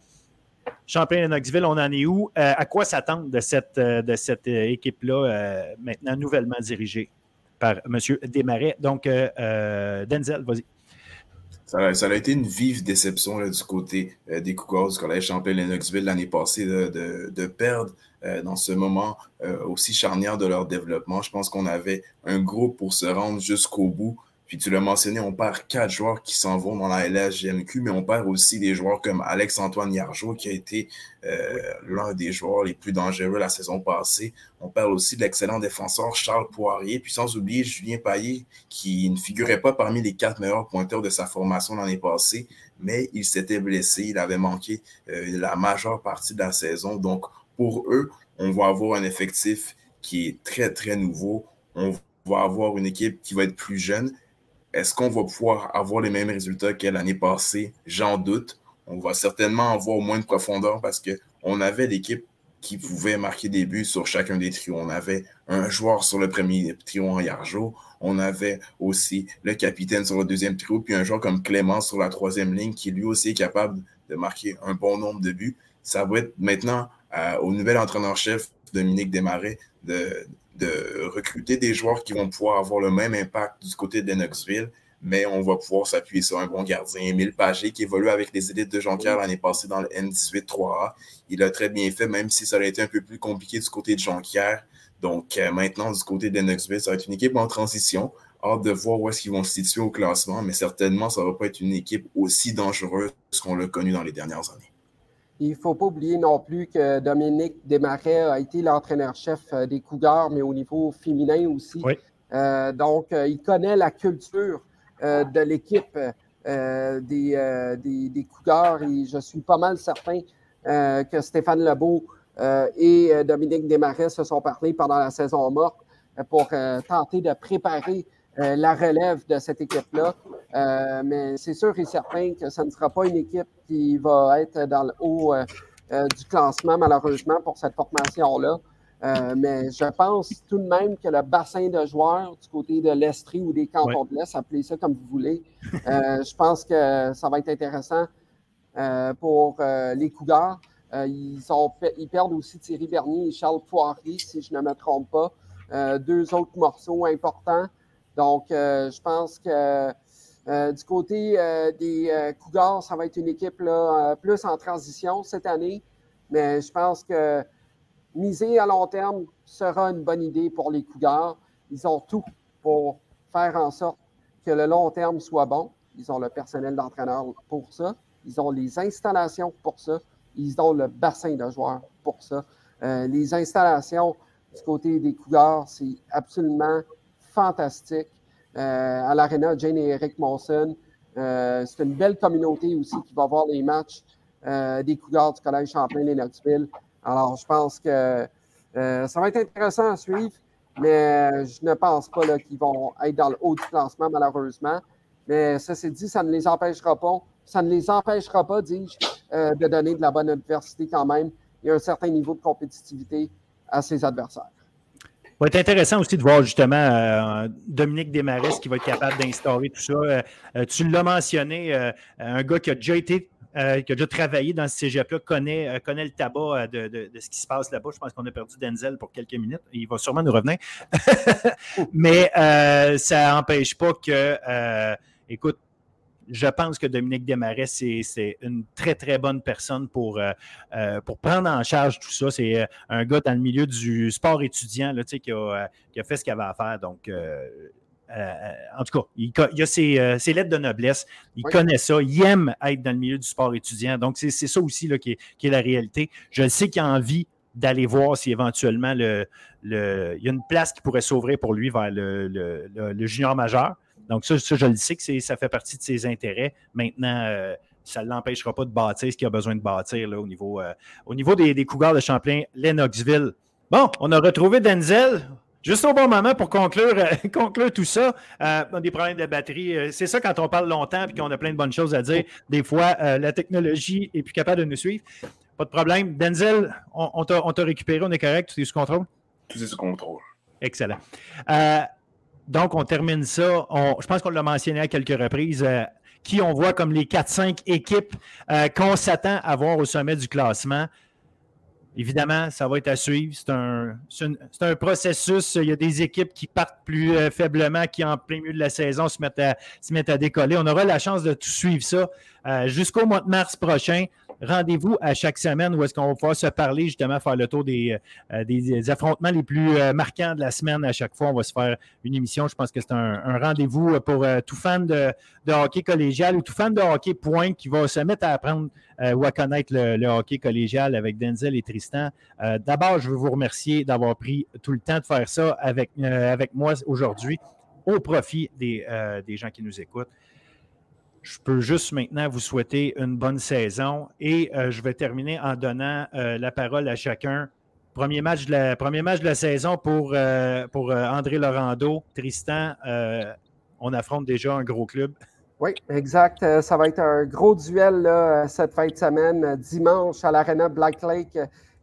Champlain-Lennoxville, on en est où? à quoi s'attendre de cette, de cette équipe-là, maintenant nouvellement dirigée par M. Desmarais? Donc, Denzel, vas-y. Ça a, été une vive déception du côté euh, des Cougars du Collège Champlain-Lennoxville l'année passée de, perdre euh, dans ce moment euh, aussi charnière de leur développement. Je pense qu'on avait un groupe pour se rendre jusqu'au bout. Puis tu l'as mentionné, on perd quatre joueurs qui s'en vont dans la LHGMQ, mais on perd aussi des joueurs comme Alex-Antoine Yargeau, qui a été euh, l'un des joueurs les plus dangereux la saison passée. On perd aussi de l'excellent défenseur Charles Poirier, puis sans oublier Julien Paillet, qui ne figurait pas parmi les quatre meilleurs pointeurs de sa formation l'année passée, mais il s'était blessé, il avait manqué euh, la majeure partie de la saison. Donc pour eux, on va avoir un effectif qui est très, très nouveau. On va avoir une équipe qui va être plus jeune, est-ce qu'on va pouvoir avoir les mêmes résultats que l'année passée? J'en doute. On va certainement avoir moins de profondeur parce qu'on avait l'équipe qui pouvait marquer des buts sur chacun des trios. On avait un joueur sur le premier trio en Yarjo. On avait aussi le capitaine sur le deuxième trio, puis un joueur comme Clément sur la troisième ligne qui lui aussi est capable de marquer un bon nombre de buts. Ça va être maintenant euh, au nouvel entraîneur-chef Dominique Desmarais de, de recruter des joueurs qui vont pouvoir avoir le même impact du côté de Knoxville, mais on va pouvoir s'appuyer sur un bon gardien, Émile Pagé, qui évolue avec les élites de Jonquière l'année passée dans le N18 3A. Il a très bien fait, même si ça aurait été un peu plus compliqué du côté de Jonquière. Donc euh, maintenant, du côté de Knoxville, ça va être une équipe en transition. Hâte de voir où est-ce qu'ils vont se situer au classement, mais certainement, ça ne va pas être une équipe aussi dangereuse qu'on l'a connue dans les dernières années. Il ne faut pas oublier non plus que Dominique Desmarais a été l'entraîneur-chef euh, des Cougars, mais au niveau féminin aussi. Euh, donc, euh, il connaît la culture de l'équipe des, des, Cougars et je suis pas mal certain que Stéphane Lebeau et Dominique Desmarais se sont parlé pendant la saison morte pour tenter de préparer euh, la relève de cette équipe-là. Euh, mais c'est sûr et certain que ce ne sera pas une équipe qui va être dans le haut euh, du classement, malheureusement, pour cette formation-là. mais je pense tout de même que le bassin de joueurs du côté de l'Estrie ou des cantons de l'Est, appelez ça comme vous voulez, je pense que ça va être intéressant pour les Cougars. ils, ils, perdent aussi Thierry Bernier et Charles Poirier, si je ne me trompe pas. deux autres morceaux importants. Donc, euh, je pense que euh, du côté euh, des Cougars, ça va être une équipe plus en transition cette année. Mais je pense que miser à long terme sera une bonne idée pour les Cougars. Ils ont tout pour faire en sorte que le long terme soit bon. Ils ont le personnel d'entraîneur pour ça. Ils ont les installations pour ça. Ils ont le bassin de joueurs pour ça. les installations du côté des Cougars, c'est absolument fantastique. Euh, à l'Arena, Jane et Eric Monson. Euh, c'est une belle communauté aussi qui va voir les matchs euh, des Cougars du Collège Champlain-Lennoxville. Alors, je pense que ça va être intéressant à suivre, mais je ne pense pas qu'ils vont être dans le haut du classement, malheureusement. Mais ça, c'est dit, ça ne les empêchera pas, ça ne les empêchera pas, dis-je, de donner de la bonne adversité quand même et un certain niveau de compétitivité à ses adversaires va être intéressant aussi de voir justement euh, Dominique Desmarais qui va être capable d'instaurer tout ça. Euh, euh, tu l'as mentionné, un gars qui a déjà été qui a déjà travaillé dans ce cégep-là, connaît, connaît le tabac de, ce qui se passe là-bas. Je pense qu'on a perdu Denzel pour quelques minutes. Il va sûrement nous revenir. <laughs> Mais ça n'empêche pas que, écoute, je pense que Dominique Desmarais, c'est une très, très bonne personne pour, euh, euh, pour prendre en charge tout ça. C'est euh, un gars dans le milieu du sport étudiant là, qui, a, qui a fait ce qu'il avait à faire. Donc, en tout cas, il, il a ses, lettres de noblesse. Il connaît ça. Il aime être dans le milieu du sport étudiant. Donc, c'est ça aussi là, qui, est, la réalité. Je sais qu'il a envie d'aller voir si éventuellement le, il y a une place qui pourrait s'ouvrir pour lui vers le, le junior majeur. Donc, ça, je le sais que ça fait partie de ses intérêts. Maintenant, ça ne l'empêchera pas de bâtir ce qu'il a besoin de bâtir là, au niveau, au niveau des, des Cougars de Champlain, Lennoxville. Bon, on a retrouvé Denzel. Juste au bon moment pour conclure, euh, <laughs> conclure tout ça, euh, on a des problèmes de batterie. Euh, c'est ça quand on parle longtemps et qu'on a plein de bonnes choses à dire. Des fois, la technologie est plus capable de nous suivre. Pas de problème. Denzel, on, on t'a récupéré, on est correct, tout est sous contrôle? Tout est sous contrôle. Excellent. Donc, on termine ça. je pense qu'on l'a mentionné à quelques reprises. qui on voit comme les 4-5 équipes qu'on s'attend à voir au sommet du classement. Évidemment, ça va être à suivre. C'est un, un, processus. Il y a des équipes qui partent plus euh, faiblement, qui en plein milieu de la saison se mettent à, se mettent à décoller. On aura la chance de tout suivre ça euh, jusqu'au mois de mars prochain rendez-vous à chaque semaine où est-ce qu'on va pouvoir se parler, justement, faire le tour des, euh, des, affrontements les plus marquants de la semaine. À chaque fois, on va se faire une émission. Je pense que c'est un, rendez-vous pour tout fan de, hockey collégial ou tout fan de hockey point qui va se mettre à apprendre ou à connaître le, hockey collégial avec Denzel et Tristan. D'abord, je veux vous remercier d'avoir pris tout le temps de faire ça avec, avec moi aujourd'hui au profit des, des gens qui nous écoutent. Je peux juste maintenant vous souhaiter une bonne saison et euh, je vais terminer en donnant euh, la parole à chacun. Premier match de la, premier match de la saison pour, euh, pour André Laurando. Tristan, on affronte déjà un gros club. <laughs> Oui, exact. Ça va être un gros duel cette fin de semaine, dimanche à l'Arena Black Lake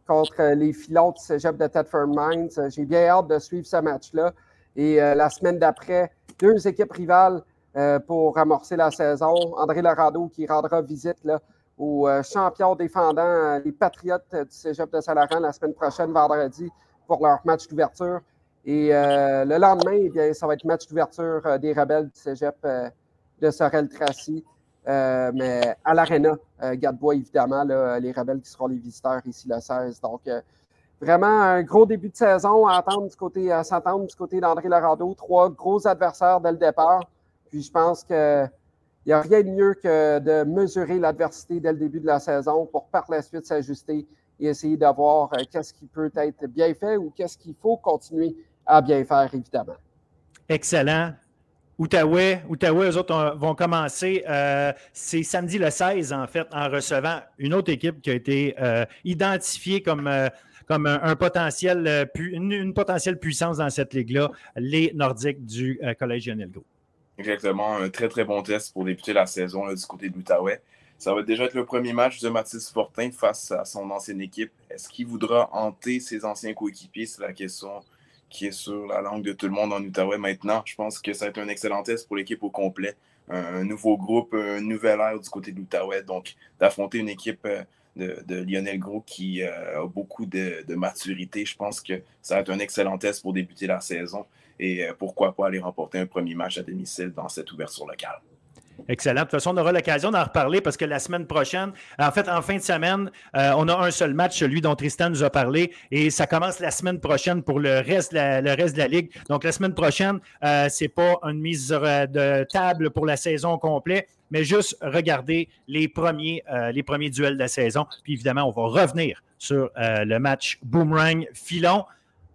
contre les filons du cégep de Thetford Mines. J'ai bien hâte de suivre ce match-là. Et la semaine d'après, deux équipes rivales euh, pour amorcer la saison. André Lorado qui rendra visite là, aux euh, champions défendants, euh, les Patriotes du Cégep de Salaran la semaine prochaine, vendredi, pour leur match d'ouverture. Et le lendemain, eh bien, ça va être match d'ouverture des rebelles du Cégep de Sorel-Tracy. mais à l'Arena, Gadebois, évidemment, les rebelles qui seront les visiteurs ici le 16. Donc, vraiment un gros début de saison à attendre du côté, à s'entendre du côté d'André Lorado. Trois gros adversaires dès le départ. Puis je pense qu'il n'y a rien de mieux que de mesurer l'adversité dès le début de la saison pour par la suite s'ajuster et essayer de voir euh, qu'est-ce qui peut être bien fait ou qu'est-ce qu'il faut continuer à bien faire, évidemment. Excellent. Outaouais, Outaouais, eux autres vont commencer. Euh, c'est samedi le 16, en fait, en recevant une autre équipe qui a été euh, identifiée comme, comme un, potentiel, une, potentielle puissance dans cette ligue-là, les Nordiques du Collège Lionel Exactement, un très très bon test pour débuter la saison du côté de l'Outaouais. Ça va déjà être le premier match de Mathis Fortin face à son ancienne équipe. Est-ce qu'il voudra hanter ses anciens coéquipiers? C'est la question qui est sur la langue de tout le monde en Outaouais maintenant. Je pense que ça va être un excellent test pour l'équipe au complet. Un, nouveau groupe, un nouvel air du côté de l'Outaouais. Donc, d'affronter une équipe euh, de, Lionel Gros qui euh, a beaucoup de, maturité, je pense que ça va être un excellent test pour débuter la saison et euh, pourquoi pas aller remporter un premier match à domicile dans cette ouverture locale. Excellent. De toute façon, on aura l'occasion d'en reparler parce que la semaine prochaine, en fait, en fin de semaine, euh, on a un seul match, celui dont Tristan nous a parlé, et ça commence la semaine prochaine pour le reste de la, Ligue. Donc, la semaine prochaine, euh, ce n'est pas une mise de table pour la saison complète, mais juste regarder les premiers, les premiers duels de la saison. Puis évidemment, on va revenir sur le match Boomerang Filon.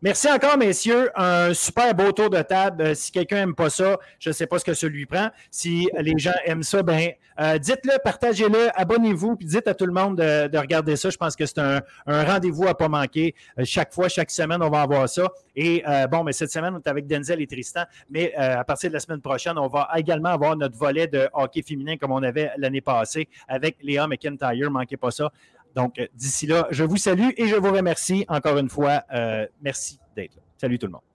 Merci encore, messieurs. Un super beau tour de table. Euh, si quelqu'un n'aime pas ça, je ne sais pas ce que ça lui prend. Si les gens aiment ça, ben, euh, dites-le, partagez-le, abonnez-vous, puis dites à tout le monde de, regarder ça. Je pense que c'est un, rendez-vous à ne pas manquer. Euh, chaque fois, chaque semaine, on va avoir ça. Et bon, mais cette semaine, on est avec Denzel et Tristan. Mais à partir de la semaine prochaine, on va également avoir notre volet de hockey féminin comme on avait l'année passée avec Léa McIntyre. Manquez pas ça. Donc, d'ici là, je vous salue et je vous remercie encore une fois. Euh, merci d'être là. Salut tout le monde.